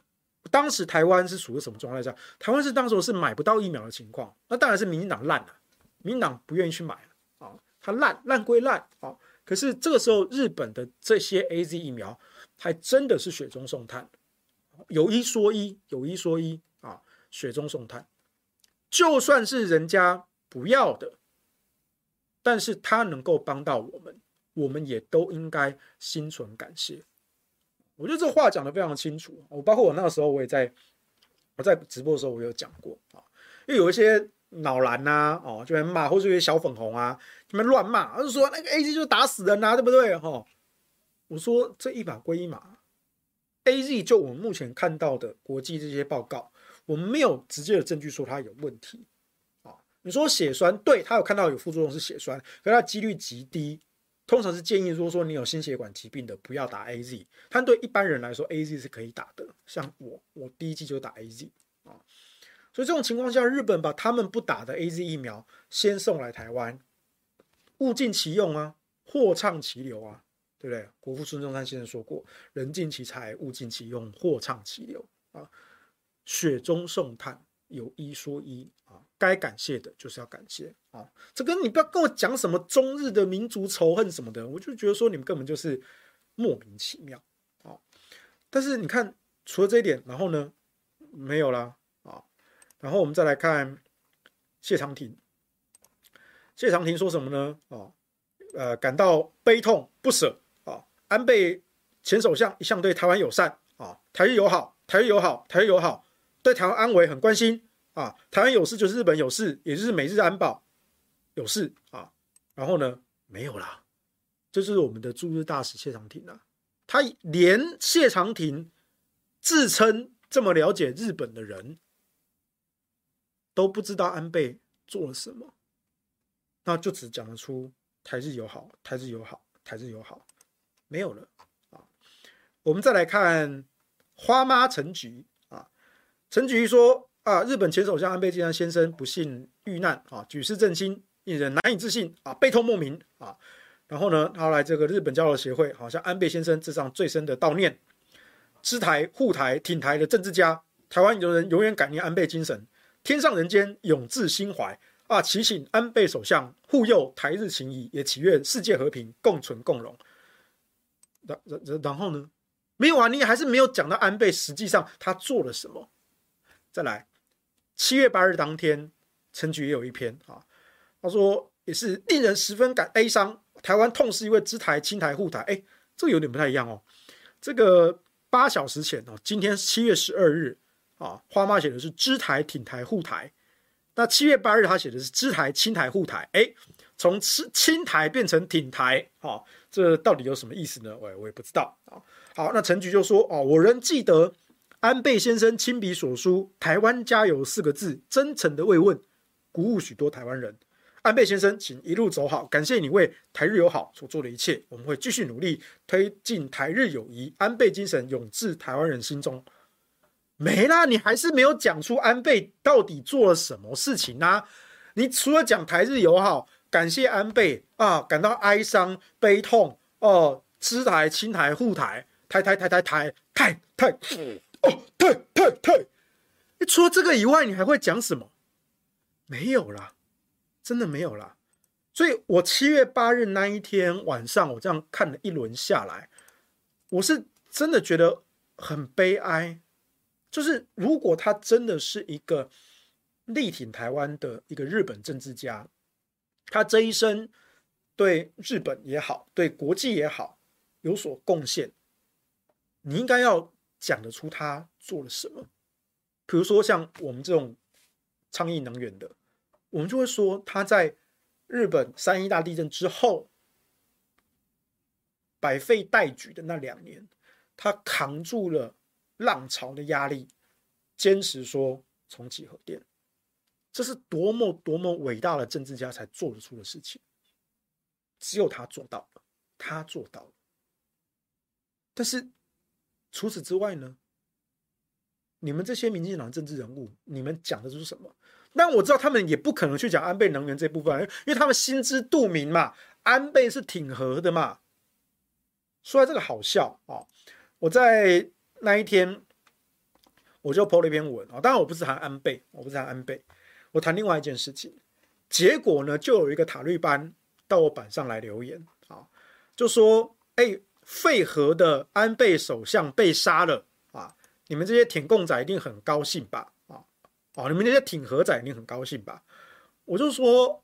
当时台湾是属于什么状态下？台湾是当时是买不到疫苗的情况，那当然是民进党烂了，民党不愿意去买啊，它烂烂归烂啊，可是这个时候日本的这些 AZ 疫苗还真的是雪中送炭。有一说一，有一说一啊，雪中送炭。就算是人家不要的，但是他能够帮到我们，我们也都应该心存感谢。我觉得这话讲得非常清楚。我包括我那个时候，我也在我在直播的时候，我有讲过啊，因为有一些脑蓝呐，哦，就在骂，或者有些小粉红啊，他们乱骂，就说那个 AZ 就打死人呐，对不对？哈，我说这一码归一码。AZ 就我们目前看到的国际这些报告，我们没有直接的证据说它有问题啊。你说血栓，对，他有看到有副作用是血栓，可是它几率极低。通常是建议说说你有心血管疾病的不要打 AZ。但对一般人来说，AZ 是可以打的。像我，我第一季就打 AZ 啊。所以这种情况下，日本把他们不打的 AZ 疫苗先送来台湾，物尽其用啊，货畅其流啊，对不对？国父孙中山先生说过：“人尽其才，物尽其用，货畅其流啊。”雪中送炭，有一说一啊，该感谢的就是要感谢啊。这跟你不要跟我讲什么中日的民族仇恨什么的，我就觉得说你们根本就是莫名其妙啊。但是你看，除了这一点，然后呢，没有啦。然后我们再来看谢长廷，谢长廷说什么呢？啊，呃，感到悲痛不舍啊。安倍前首相一向对台湾友善啊，台日友好，台日友好，台日友好，对台湾安危很关心啊。台湾有事就是日本有事，也就是美日安保有事啊。然后呢，没有啦，这就是我们的驻日大使谢长廷啊。他连谢长廷自称这么了解日本的人。都不知道安倍做了什么，那就只讲得出台日友好，台日友好，台日友好，没有了啊。我们再来看花妈陈菊啊，陈菊说啊，日本前首相安倍晋三先生不幸遇难啊，举世震惊，令人难以置信啊，悲痛莫名啊。然后呢，后来这个日本交流协会好像安倍先生致上最深的悼念，知台护台挺台的政治家，台湾有人永远感念安倍精神。天上人间永志心怀啊！祈请安倍首相护佑台日情谊，也祈愿世界和平共存共荣。然然然后呢？没有啊，你还是没有讲到安倍实际上他做了什么。再来，七月八日当天，陈菊也有一篇啊，他说也是令人十分感悲伤。台湾痛失一位知台亲台护台，哎，这个有点不太一样哦。这个八小时前哦，今天七月十二日。啊，花妈写的是知台挺台护台，那七月八日他写的是知台亲台护台，哎，从亲亲台变成挺台，啊，这到底有什么意思呢？我我也不知道。好，那陈菊就说，哦，我仍记得安倍先生亲笔所书“台湾加油”四个字，真诚的慰问，鼓舞许多台湾人。安倍先生，请一路走好，感谢你为台日友好所做的一切，我们会继续努力推进台日友谊，安倍精神永志台湾人心中。没啦，你还是没有讲出安倍到底做了什么事情啊？你除了讲台日友好，感谢安倍啊，感到哀伤悲痛哦，知台亲台护台，台台台台台台台哦，台台台，你除了这个以外，你还会讲什么？没有啦，真的没有啦。所以我七月八日那一天晚上，我这样看了一轮下来，我是真的觉得很悲哀。就是如果他真的是一个力挺台湾的一个日本政治家，他这一生对日本也好，对国际也好有所贡献，你应该要讲得出他做了什么。比如说像我们这种倡议能源的，我们就会说他在日本三一大地震之后百废待举的那两年，他扛住了。浪潮的压力，坚持说重启核电，这是多么多么伟大的政治家才做得出的事情。只有他做到了，他做到了。但是除此之外呢？你们这些民进党政治人物，你们讲的是什么？但我知道他们也不可能去讲安倍能源这部分，因为他们心知肚明嘛。安倍是挺核的嘛。说来这个好笑啊，我在。那一天，我就 po 了一篇文啊。当然，我不是谈安倍，我不是谈安倍，我谈另外一件事情。结果呢，就有一个塔利班到我板上来留言啊，就说：“哎，废核的安倍首相被杀了啊！你们这些舔共仔一定很高兴吧？啊哦！你们这些挺核仔一定很高兴吧？”我就说：“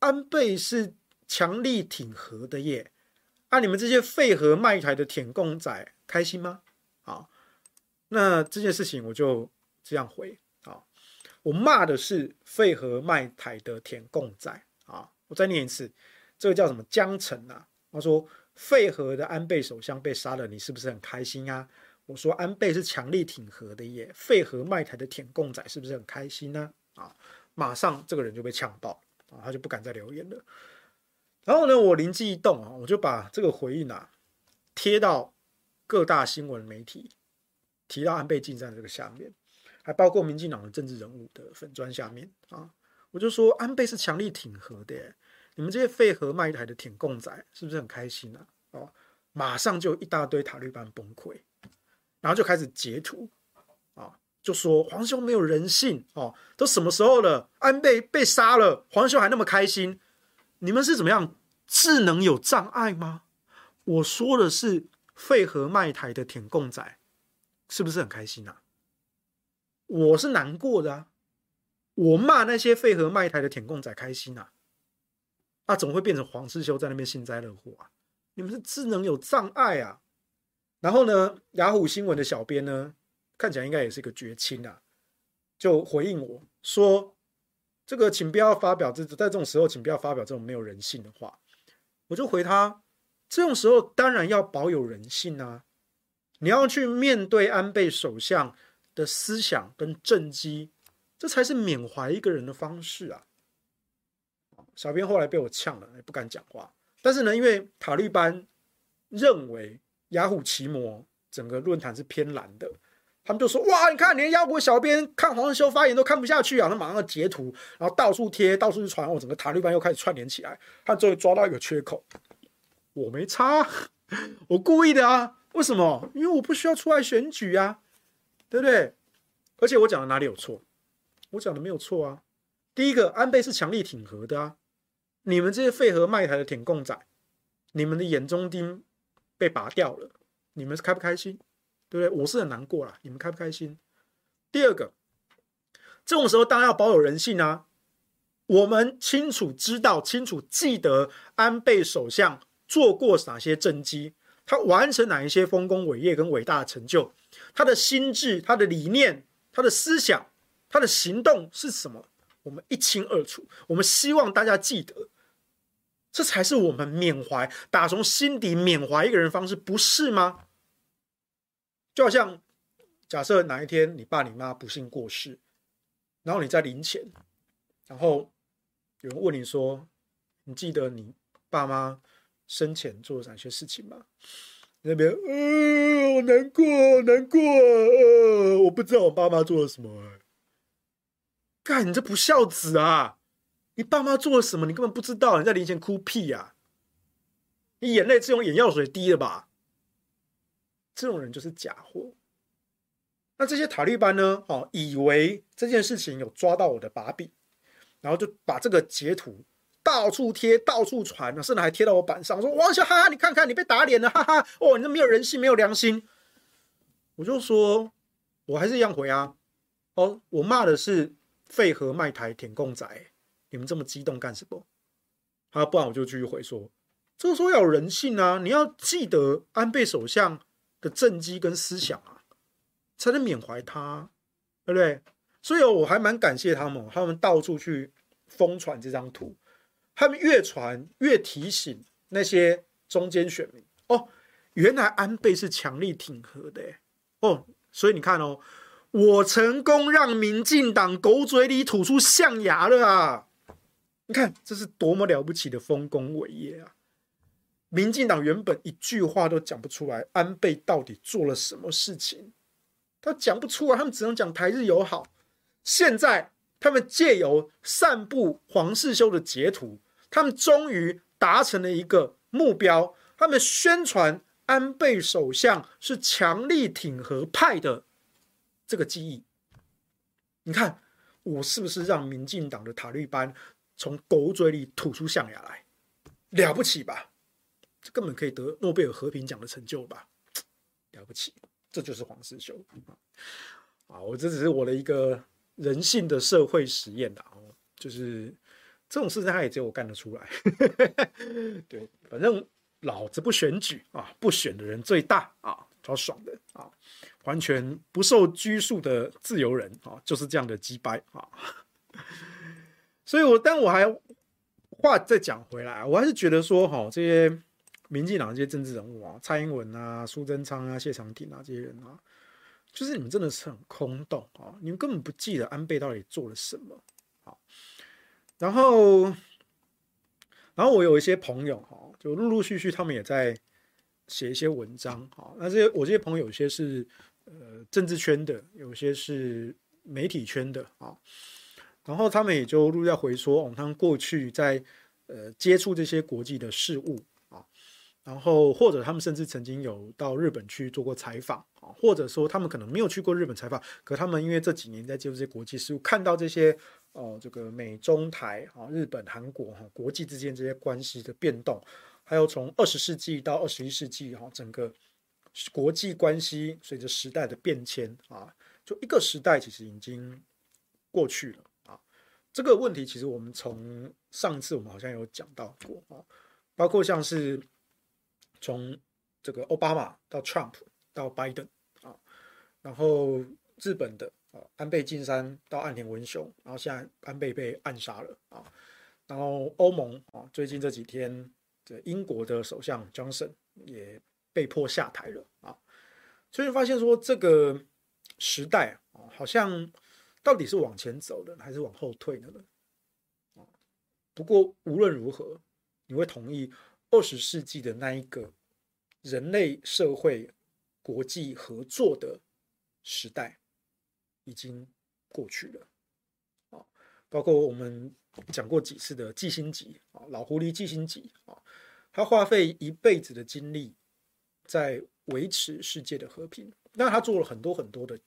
安倍是强力挺核的耶，啊，你们这些废核卖台的舔共仔开心吗？”那这件事情我就这样回啊，我骂的是废和卖台的舔共仔啊，我再念一次，这个叫什么江城啊？他说废和的安倍首相被杀了，你是不是很开心啊？我说安倍是强力挺和的耶，废核卖台的舔共仔是不是很开心呢？啊，马上这个人就被呛爆啊，他就不敢再留言了。然后呢，我灵机一动啊，我就把这个回应啊贴到。各大新闻媒体提到安倍晋三这个下面，还包括民进党的政治人物的粉砖下面啊，我就说安倍是强力挺核的，你们这些废核卖台的舔共仔是不是很开心啊？哦，马上就一大堆塔利班崩溃，然后就开始截图啊，就说皇兄没有人性哦，都什么时候了？安倍被杀了，皇兄还那么开心，你们是怎么样？智能有障碍吗？我说的是废核卖台的舔共仔，是不是很开心啊？我是难过的啊！我骂那些废核卖台的舔共仔开心啊！啊，怎么会变成黄世修在那边幸灾乐祸啊？你们是智能有障碍啊！然后呢，雅虎新闻的小编呢，看起来应该也是一个绝亲啊，就回应我说：“这个，请不要发表这在这种时候，请不要发表这种没有人性的话。”我就回他。这种时候当然要保有人性啊！你要去面对安倍首相的思想跟政绩，这才是缅怀一个人的方式啊！小编后来被我呛了，也不敢讲话。但是呢，因为塔利班认为雅虎奇摩整个论坛是偏蓝的，他们就说：哇，你看连雅虎小编看黄世修发言都看不下去啊！他马上要截图，然后到处贴，到处去传，我整个塔利班又开始串联起来，他终于抓到一个缺口。我没差，我故意的啊！为什么？因为我不需要出来选举啊，对不对？而且我讲的哪里有错？我讲的没有错啊。第一个，安倍是强力挺核的啊。你们这些废核卖台的舔共仔，你们的眼中钉被拔掉了，你们是开不开心？对不对？我是很难过啦，你们开不开心？第二个，这种时候当然要保有人性啊。我们清楚知道、清楚记得安倍首相。做过哪些政绩？他完成哪一些丰功伟业跟伟大的成就？他的心智、他的理念、他的思想、他的行动是什么？我们一清二楚。我们希望大家记得，这才是我们缅怀、打从心底缅怀一个人方式，不是吗？就好像假设哪一天你爸你妈不幸过世，然后你在灵前，然后有人问你说：“你记得你爸妈？”生前做了哪些事情吗？那边，呃，好难过，好难过，呃，我不知道我爸妈做了什么，欸。干，你这不孝子啊！你爸妈做了什么？你根本不知道，你在灵前哭屁呀，啊！你眼泪是用眼药水滴的吧？这种人就是假货。那这些塔利班呢？哦，以为这件事情有抓到我的把柄，然后就把这个截图。到处贴，到处传，甚至还贴到我板上，说王小哈哈，你看看你被打脸了，哈哈，哦，你这没有人性，没有良心。我就说，我还是一样回啊，哦，我骂的是废核卖台舔共仔，你们这么激动干什么？啊，不然我就继续回说，这个时候要有人性啊，你要记得安倍首相的政绩跟思想啊，才能缅怀他，对不对？所以我还蛮感谢他们，他们到处去疯传这张图。他们越传越提醒那些中间选民哦，原来安倍是强力挺和的哦，所以你看哦，我成功让民进党狗嘴里吐出象牙了啊！你看这是多么了不起的丰功伟业啊！民进党原本一句话都讲不出来，安倍到底做了什么事情，他讲不出来，他们只能讲台日友好。现在他们借由散布黄世修的截图。他们终于达成了一个目标，他们宣传安倍首相是强力挺核派的这个记忆。你看，我是不是让民进党的塔利班从狗嘴里吐出象牙来？了不起吧？这根本可以得诺贝尔和平奖的成就吧？了不起，这就是黄世修啊！我这只是我的一个人性的社会实验的哦，就是。这种事情他也只有我干得出来，对，反正老子不选举啊，不选的人最大啊，超爽的啊，完全不受拘束的自由人啊，就是这样的鸡掰啊。所以我，但我还话再讲回来，我还是觉得说，哈，这些民进党这些政治人物啊，蔡英文啊、苏贞昌啊、谢长廷啊这些人啊，就是你们真的是很空洞啊，你们根本不记得安倍到底做了什么。然后，然后我有一些朋友哈，就陆陆续续他们也在写一些文章哈。那这些我这些朋友有些是呃政治圈的，有些是媒体圈的啊，然后他们也就陆续回说，哦，他们过去在呃接触这些国际的事务啊，然后或者他们甚至曾经有到日本去做过采访啊，或者说他们可能没有去过日本采访，可他们因为这几年在接触这些国际事务，看到这些哦这个美中台啊、日本韩国哈国际之间这些关系的变动，还有从二十世纪到二十一世纪哈整个国际关系随着时代的变迁啊。就一个时代其实已经过去了啊，这个问题其实我们从上次我们好像有讲到过啊，包括像是从这个奥巴马到 Trump 到拜登啊，然后日本的啊安倍晋三到岸田文雄，然后现在安倍被暗杀了啊，然后欧盟啊最近这几天这英国的首相 Johnson 也被迫下台了啊，所以发现说这个。时代啊，好像到底是往前走的还是往后退的呢？不过无论如何，你会同意二十世纪的那一个人类社会国际合作的时代已经过去了啊。包括我们讲过几次的季星吉啊，老狐狸季星吉啊，他花费一辈子的精力在维持世界的和平。那他做了很多很多的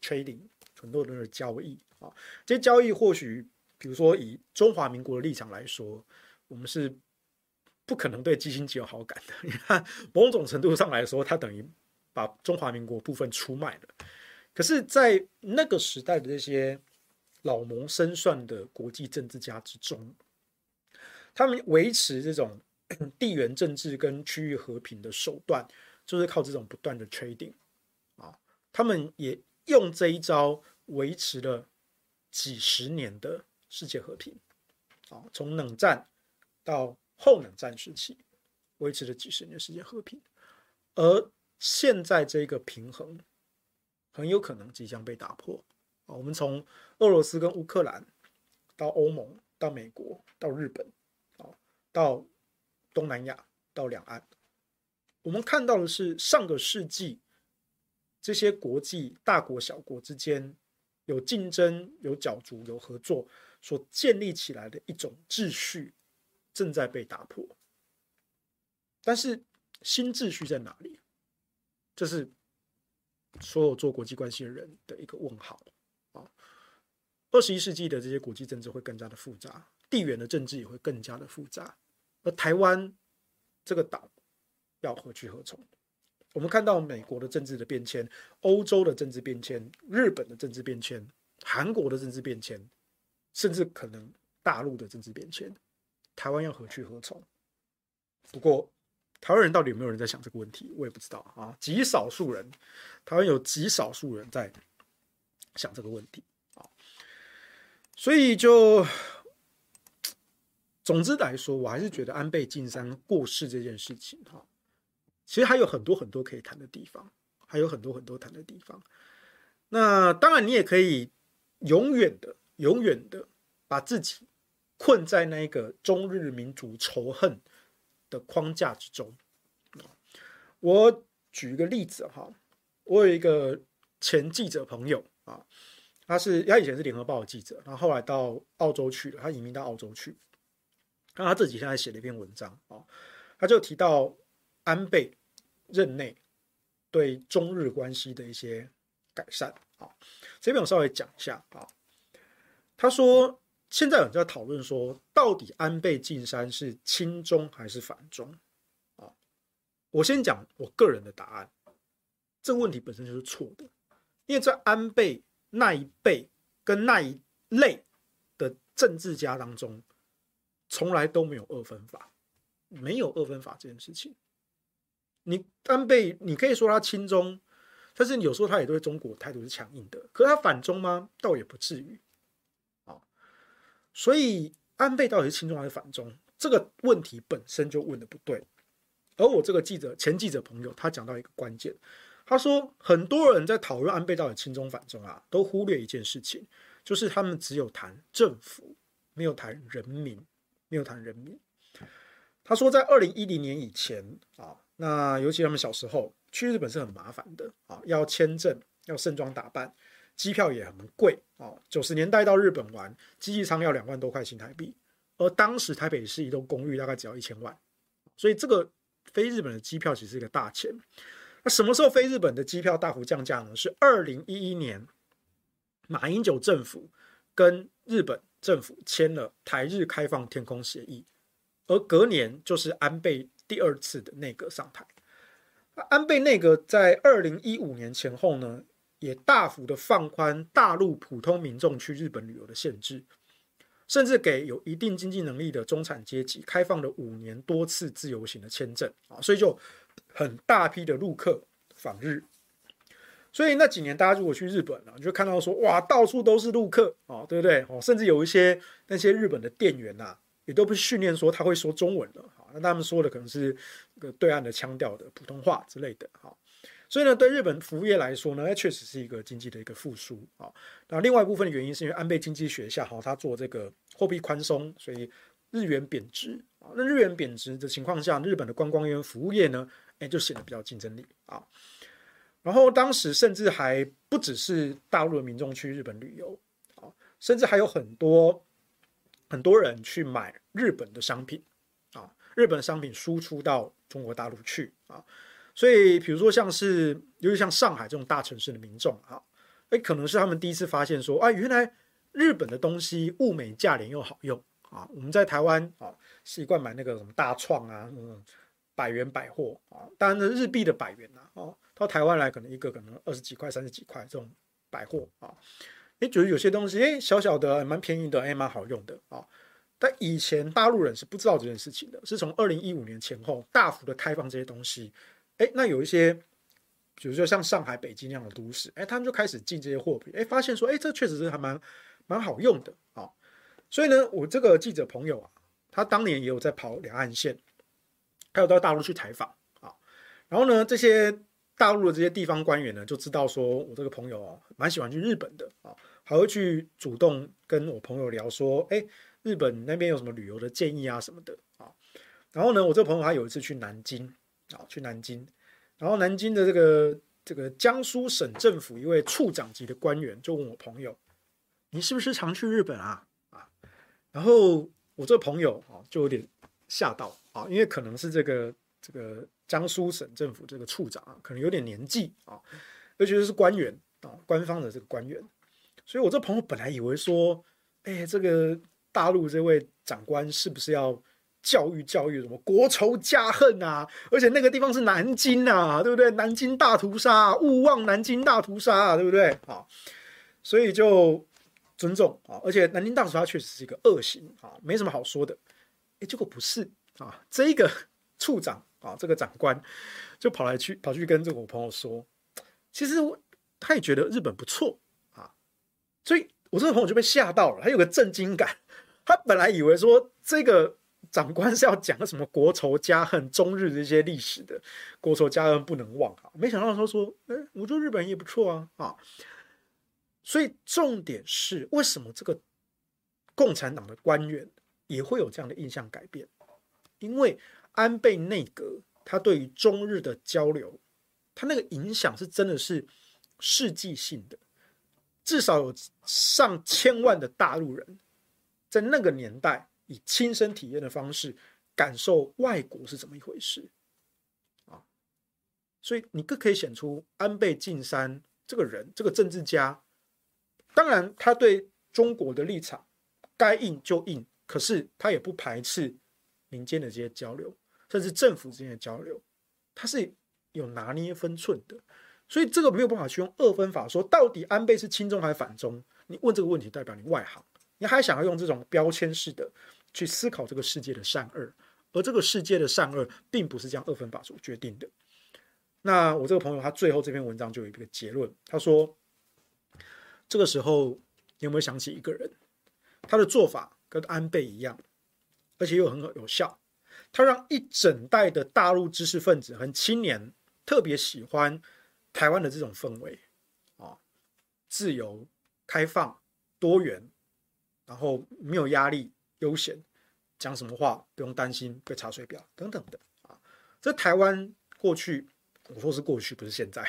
trading，很多人的交易啊，这些交易或许，比如说以中华民国的立场来说，我们是不可能对季辛吉有好感的。你看，某种程度上来说，他等于把中华民国部分出卖了。可是，在那个时代的这些老谋深算的国际政治家之中，他们维持这种 地缘政治跟区域和平的手段，就是靠这种不断的 trading 啊。他们也用这一招维持了几十年的世界和平，啊，从冷战到后冷战时期，维持了几十年世界和平。而现在这个平衡很有可能即将被打破。啊，我们从俄罗斯跟乌克兰到欧盟，到美国，到日本，啊，到东南亚，到两岸，我们看到的是上个世纪。这些国际大国小国之间有竞争、有角逐、有合作，所建立起来的一种秩序正在被打破。但是新秩序在哪里？这是所有做国际关系的人的一个问号啊！二十一世纪的这些国际政治会更加的复杂，地缘的政治也会更加的复杂，而台湾这个岛要何去何从？我们看到美国的政治的变迁，欧洲的政治变迁，日本的政治变迁，韩国的政治变迁，甚至可能大陆的政治变迁，台湾要何去何从？不过，台湾人到底有没有人在想这个问题，我也不知道啊。极少数人，台湾有极少数人在想这个问题啊。所以就，总之来说，我还是觉得安倍晋三过世这件事情哈。其实还有很多很多可以谈的地方，还有很多很多谈的地方。那当然，你也可以永远的、永远的把自己困在那个中日民族仇恨的框架之中。我举一个例子哈，我有一个前记者朋友啊，他是他以前是联合报的记者，然后后来到澳洲去了，他移民到澳洲去。那他这几天还写了一篇文章啊，他就提到。安倍任内对中日关系的一些改善啊，这边我稍微讲一下啊。他说，现在有人在讨论说，到底安倍晋三是亲中还是反中啊？我先讲我个人的答案，这个问题本身就是错的，因为在安倍那一辈跟那一类的政治家当中，从来都没有二分法，没有二分法这件事情。你安倍，你可以说他亲中，但是有时候他也对中国态度是强硬的。可是他反中吗？倒也不至于。啊，所以安倍到底是亲中还是反中？这个问题本身就问得不对。而我这个记者前记者朋友，他讲到一个关键，他说很多人在讨论安倍到底亲中反中啊，都忽略一件事情，就是他们只有谈政府，没有谈人民，没有谈人民。他说在二零一零年以前啊。那尤其他们小时候去日本是很麻烦的啊，要签证，要盛装打扮，机票也很贵哦。九十年代到日本玩，经济舱要两万多块新台币，而当时台北市一栋公寓大概只要一千万，所以这个飞日本的机票其实是一个大钱。那什么时候飞日本的机票大幅降价呢？是二零一一年，马英九政府跟日本政府签了台日开放天空协议，而隔年就是安倍第二次的内阁上台。安倍内阁在二零一五年前后呢，也大幅的放宽大陆普通民众去日本旅游的限制，甚至给有一定经济能力的中产阶级开放了五年多次自由行的签证啊，所以就很大批的陆客访日。所以那几年大家如果去日本啊，你就看到说哇，到处都是陆客啊，对不对？哦，甚至有一些那些日本的店员呐，也都不训练说他会说中文了。那他们说的可能是个对岸的腔调的普通话之类的，哈，所以呢，对日本服务业来说呢，那确实是一个经济的一个复苏啊。那另外一部分的原因是因为安倍经济学下，哈，他做这个货币宽松，所以日元贬值啊。那日元贬值的情况下，日本的观光业、服务业呢，就显得比较竞争力啊。然后当时甚至还不只是大陆的民众去日本旅游啊，甚至还有很多很多人去买日本的商品啊。日本商品输出到中国大陆去啊，所以比如说像是，尤其像上海这种大城市的民众啊，诶，可能是他们第一次发现说，啊，原来日本的东西物美价廉又好用啊。我们在台湾啊，习惯买那个什么大创啊，嗯，百元百货啊，当然呢，日币的百元呐，哦，到台湾来可能一个可能二十几块、三十几块这种百货啊，诶，觉得有些东西诶，小小的蛮便宜的，诶，蛮好用的啊。但以前大陆人是不知道这件事情的，是从二零一五年前后大幅的开放这些东西，哎，那有一些，比如说像上海、北京那样的都市，哎，他们就开始进这些货品，哎，发现说，哎，这确实是还蛮蛮好用的啊。所以呢，我这个记者朋友啊，他当年也有在跑两岸线，还有到大陆去采访啊。然后呢，这些大陆的这些地方官员呢，就知道说我这个朋友啊，蛮喜欢去日本的啊，还会去主动跟我朋友聊说，哎。日本那边有什么旅游的建议啊什么的啊？然后呢，我这个朋友他有一次去南京啊，去南京，然后南京的这个这个江苏省政府一位处长级的官员就问我朋友：“你是不是常去日本啊？”啊，然后我这朋友啊就有点吓到啊，因为可能是这个这个江苏省政府这个处长啊，可能有点年纪啊，尤其是官员啊，官方的这个官员，所以我这朋友本来以为说，哎，这个。大陆这位长官是不是要教育教育什么国仇家恨啊？而且那个地方是南京啊，对不对？南京大屠杀，勿忘南京大屠杀，啊对不对？啊，所以就尊重啊。而且南京大屠杀确实是一个恶行啊，没什么好说的。结果不是啊，这个 处长啊，这个长官就跑来去跑去跟这个我朋友说，其实他也觉得日本不错啊，所以我这个朋友就被吓到了，他有个震惊感。他本来以为说这个长官是要讲个什么国仇家恨、中日这些历史的国仇家恨不能忘啊，没想到他说，哎，我觉得日本也不错啊啊，所以重点是为什么这个共产党的官员也会有这样的印象改变？因为安倍内阁他对于中日的交流，他那个影响是真的是世纪性的，至少有上千万的大陆人。在那个年代，以亲身体验的方式感受外国是怎么一回事啊？所以你更可以显出安倍晋三这个人，这个政治家。当然，他对中国的立场该硬就硬，可是他也不排斥民间的这些交流，甚至政府之间的交流，他是有拿捏分寸的。所以这个没有办法去用二分法说，到底安倍是亲中还是反中？你问这个问题，代表你外行。你还想要用这种标签式的去思考这个世界的善恶，而这个世界的善恶并不是这样二分法所决定的。那我这个朋友他最后这篇文章就有一个结论，他说：这个时候你有没有想起一个人？他的做法跟安倍一样，而且又很有效。他让一整代的大陆知识分子和青年特别喜欢台湾的这种氛围啊，自由、开放、多元。然后没有压力，悠闲，讲什么话不用担心被查水表等等的啊。这台湾过去我说是过去，不是现在。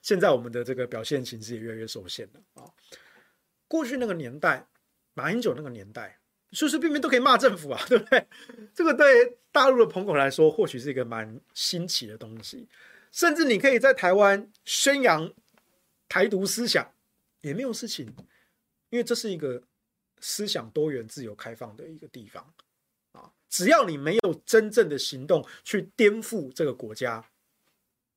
现在我们的这个表现形式也越来越受限了啊。过去那个年代，马英九那个年代，随随便便都可以骂政府啊，对不对？这个对大陆的朋友来说，或许是一个蛮新奇的东西。甚至你可以在台湾宣扬台独思想，也没有事情，因为这是一个思想多元、自由、开放的一个地方啊。只要你没有真正的行动去颠覆这个国家，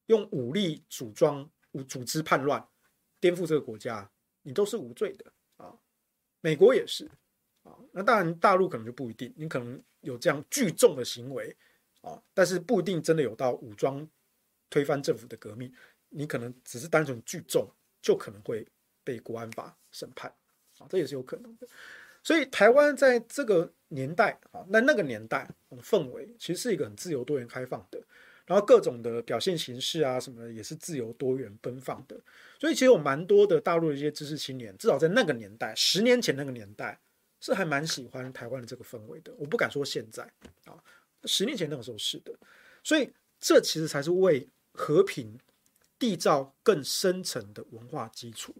用武力组装、组织叛乱，颠覆这个国家，你都是无罪的啊。美国也是那当然，大陆可能就不一定，你可能有这样聚众的行为啊，但是不一定真的有到武装。推翻政府的革命，你可能只是单纯聚众，就可能会被国安法审判啊，这也是有可能的。所以台湾在这个年代啊，那那个年代氛围其实是一个很自由、多元、开放的，然后各种的表现形式啊什么的也是自由、多元、奔放的。所以其实有蛮多的大陆的一些知识青年，至少在那个年代，十年前那个年代，是还蛮喜欢台湾的这个氛围的。我不敢说现在啊，十年前那个时候是的。所以这其实才是为和平缔造更深层的文化基础。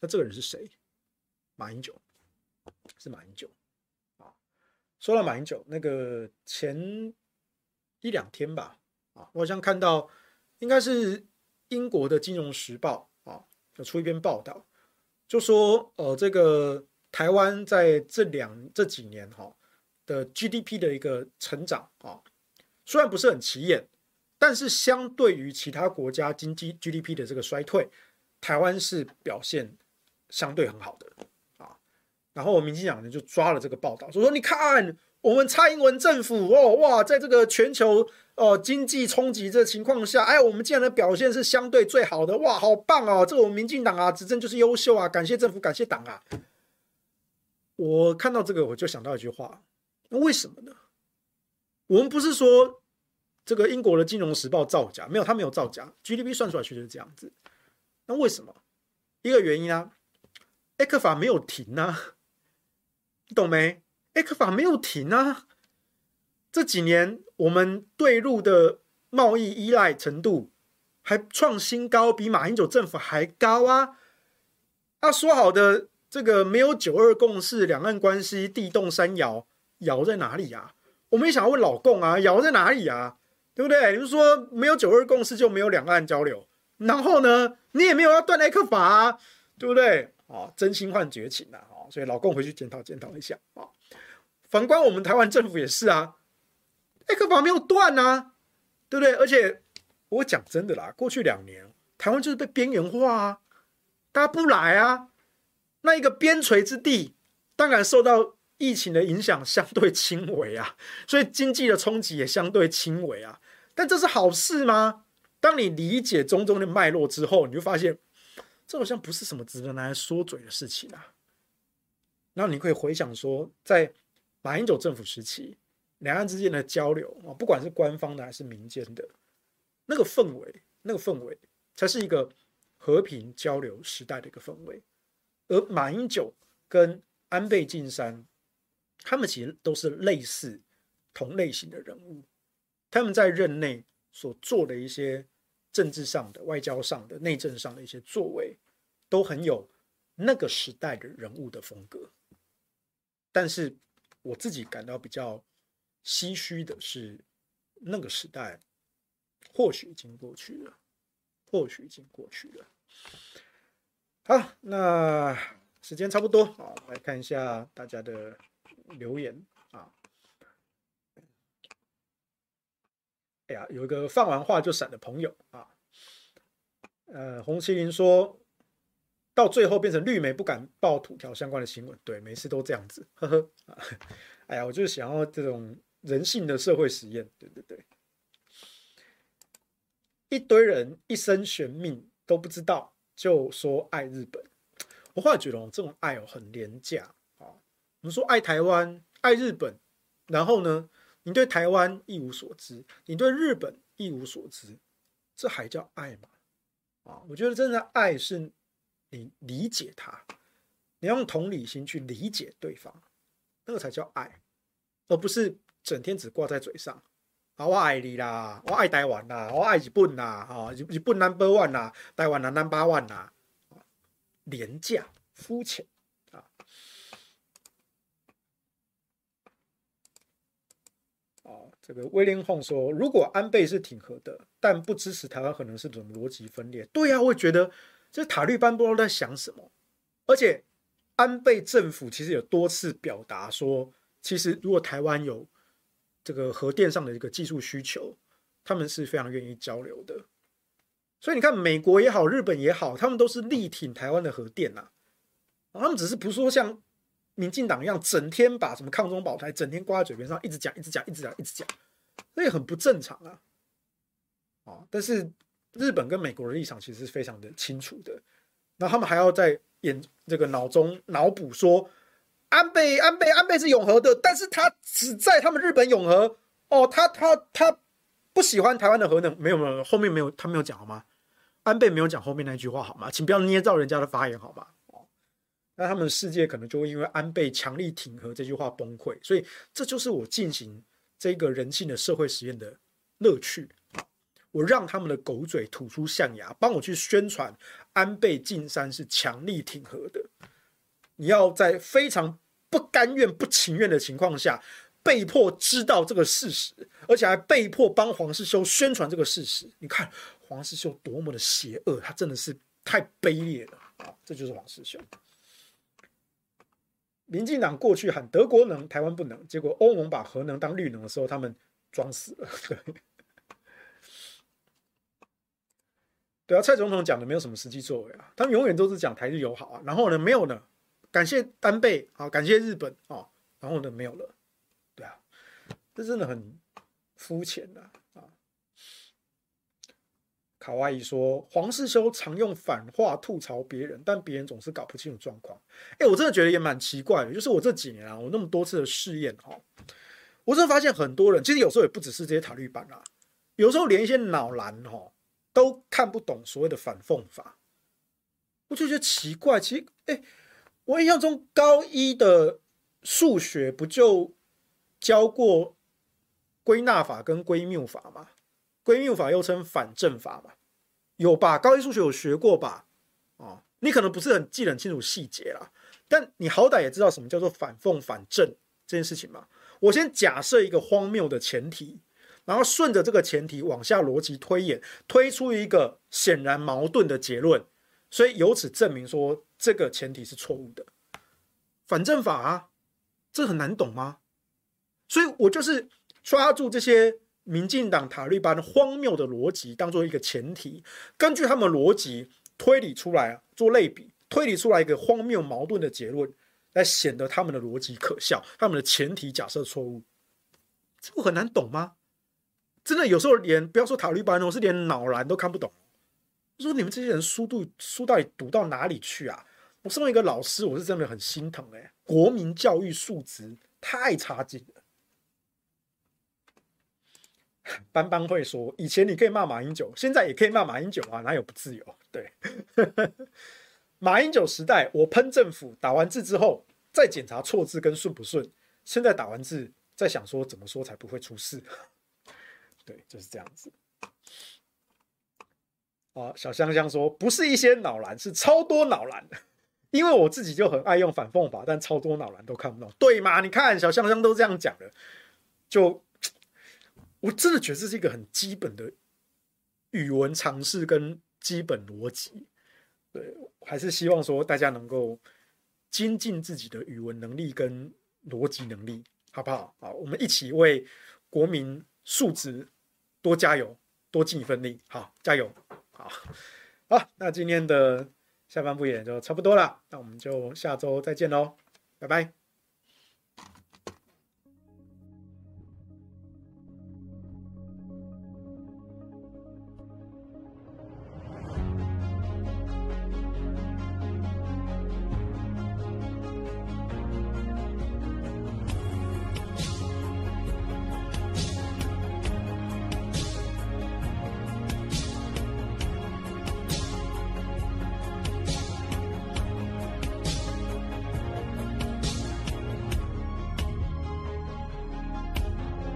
那这个人是谁？马英九，是马英九啊。说到马英九，那个前一两天吧，啊，我好像看到应该是英国的《金融时报》啊，有出一篇报道，就说呃，这个台湾在这两这几年哈的 GDP 的一个成长啊，虽然不是很起眼。但是相对于其他国家经济 GDP 的这个衰退，台湾是表现相对很好的啊。然后我民进党呢就抓了这个报道，说说你看我们蔡英文政府哦哇，在这个全球哦经济冲击这情况下，哎，我们竟然的表现是相对最好的哇，好棒哦！这个我们民进党啊执政就是优秀啊，感谢政府，感谢党啊。我看到这个我就想到一句话，那为什么呢？我们不是说。这个英国的《金融时报》造假没有，他没有造假，GDP 算出来确实是这样子。那为什么？一个原因啊，ECFA 没有停啊，你懂没？ECFA 没有停啊。这几年我们对陆的贸易依赖程度还创新高，比马英九政府还高啊。他说好的这个没有九二共识，两岸关系地动山摇，摇在哪里啊？我们也想要问老共啊，摇在哪里啊？对不对？你就是说没有九二共识就没有两岸交流，然后呢，你也没有要断 ECFA 啊，对不对？啊，真心换绝情啊！所以老共回去检讨检讨一下啊。反观我们台湾政府也是啊，ECFA 没有断啊，对不对？而且我讲真的啦，过去两年台湾就是被边缘化啊，大家不来啊，那一个边陲之地当然受到。疫情的影响相对轻微啊，所以经济的冲击也相对轻微啊。但这是好事吗？当你理解种种的脉络之后，你就发现这好像不是什么值得拿来说嘴的事情啊。然后你可以回想说，在马英九政府时期，两岸之间的交流啊，不管是官方的还是民间的，那个氛围，那个氛围才是一个和平交流时代的一个氛围。而马英九跟安倍晋三。他们其实都是类似同类型的人物，他们在任内所做的一些政治上的、外交上的、内政上的一些作为，都很有那个时代的人物的风格。但是我自己感到比较唏嘘的是，那个时代或许已经过去了，或许已经过去了。好，那时间差不多，好，来看一下大家的。留言啊！哎呀，有一个放完话就闪的朋友啊。呃，红麒麟说到最后变成绿媒不敢报土条相关的新闻，对，每次都这样子，呵呵。哎呀，我就是想要这种人性的社会实验，对对对。一堆人一生悬命都不知道，就说爱日本。我后来觉得哦这种爱哦很廉价啊。我们说爱台湾、爱日本，然后呢，你对台湾一无所知，你对日本一无所知，这还叫爱吗？啊，我觉得真的爱是你理解他，你用同理心去理解对方，那个才叫爱，而不是整天只挂在嘴上，啊，我爱你啦，我爱台湾啦，我爱日本啦，啊，日日本 number one 啦，台湾啦 number one 啦，廉价肤浅啊。这个威廉洪说，如果安倍是挺和的，但不支持台湾，可能是种逻辑分裂。对呀、啊，我也觉得这塔利班不知道在想什么，而且。安倍政府其实有多次表达说，其实如果台湾有这个核电上的一个技术需求，他们是非常愿意交流的。所以你看，美国也好，日本也好，他们都是力挺台湾的核电呐。他们只是不说像民进党一样，整天把什么抗中保台整天挂在嘴边上，一直讲，一直讲，一直讲，一直讲，那也很不正常啊。啊，但是日本跟美国的立场其实是非常的清楚的。那他们还要在。眼这个脑中脑补说，安倍安倍安倍是永和的，但是他只在他们日本永和哦，他他他不喜欢台湾的核能，没有没有，后面没有他没有讲好吗？安倍没有讲后面那句话好吗？请不要捏造人家的发言好吗？哦，那他们的世界可能就会因为安倍强力挺核这句话崩溃，所以这就是我进行这个人性的社会实验的乐趣。我让他们的狗嘴吐出象牙，帮我去宣传安倍晋三是强力挺核的。你要在非常不甘愿、不情愿的情况下，被迫知道这个事实，而且还被迫帮黄世修宣传这个事实。你看黄世修多么的邪恶，他真的是太卑劣了啊！这就是黄世修。民进党过去喊德国能，台湾不能，结果欧盟把核能当绿能的时候，他们装死了。对。对啊，蔡总统讲的没有什么实际作为啊，他们永远都是讲台日友好啊，然后呢，没有呢，感谢丹倍啊，感谢日本啊，然后呢，没有了，对啊，这真的很肤浅的啊。卡哇伊说，黄世修常用反话吐槽别人，但别人总是搞不清楚状况。哎，我真的觉得也蛮奇怪的，就是我这几年啊，我那么多次的试验哈，我真的发现很多人，其实有时候也不只是这些塔绿版啊，有时候连一些脑蓝哈。都看不懂所谓的反讽法，我就觉得奇怪。其实，哎，我印象中高一的数学不就教过归纳法跟归谬法吗？归谬法又称反证法嘛，有吧？高一数学有学过吧？哦，你可能不是很记得很清楚细节啦，但你好歹也知道什么叫做反讽、反证这件事情嘛。我先假设一个荒谬的前提。然后顺着这个前提往下逻辑推演，推出一个显然矛盾的结论，所以由此证明说这个前提是错误的。反证法啊，这很难懂吗？所以我就是抓住这些民进党塔利班荒谬的逻辑当做一个前提，根据他们逻辑推理出来做类比，推理出来一个荒谬矛盾的结论，来显得他们的逻辑可笑，他们的前提假设错误，这不很难懂吗？真的有时候连不要说塔利班，我是连脑蓝都看不懂。说你们这些人书读书到底读到哪里去啊？我身为一个老师，我是真的很心疼哎、国民教育素质太差劲了。班班会说，以前你可以骂马英九，现在也可以骂马英九啊，哪有不自由？对，马英九时代，我喷政府，打完字之后再检查错字跟顺不顺，现在打完字再想说怎么说才不会出事。对，就是这样子。啊，小香香说，不是一些脑蓝，是超多脑蓝。因为我自己就很爱用反讽法，但超多脑蓝都看不懂，对吗？你看小香香都这样讲了，就我真的觉得这是一个很基本的语文常识跟基本逻辑。对，还是希望说大家能够精进自己的语文能力跟逻辑能力，好不好？好，我们一起为国民素质。多加油，多尽一份力，好，加油，好，好，那今天的下半部也就差不多了，那我们就下周再见喽，拜拜。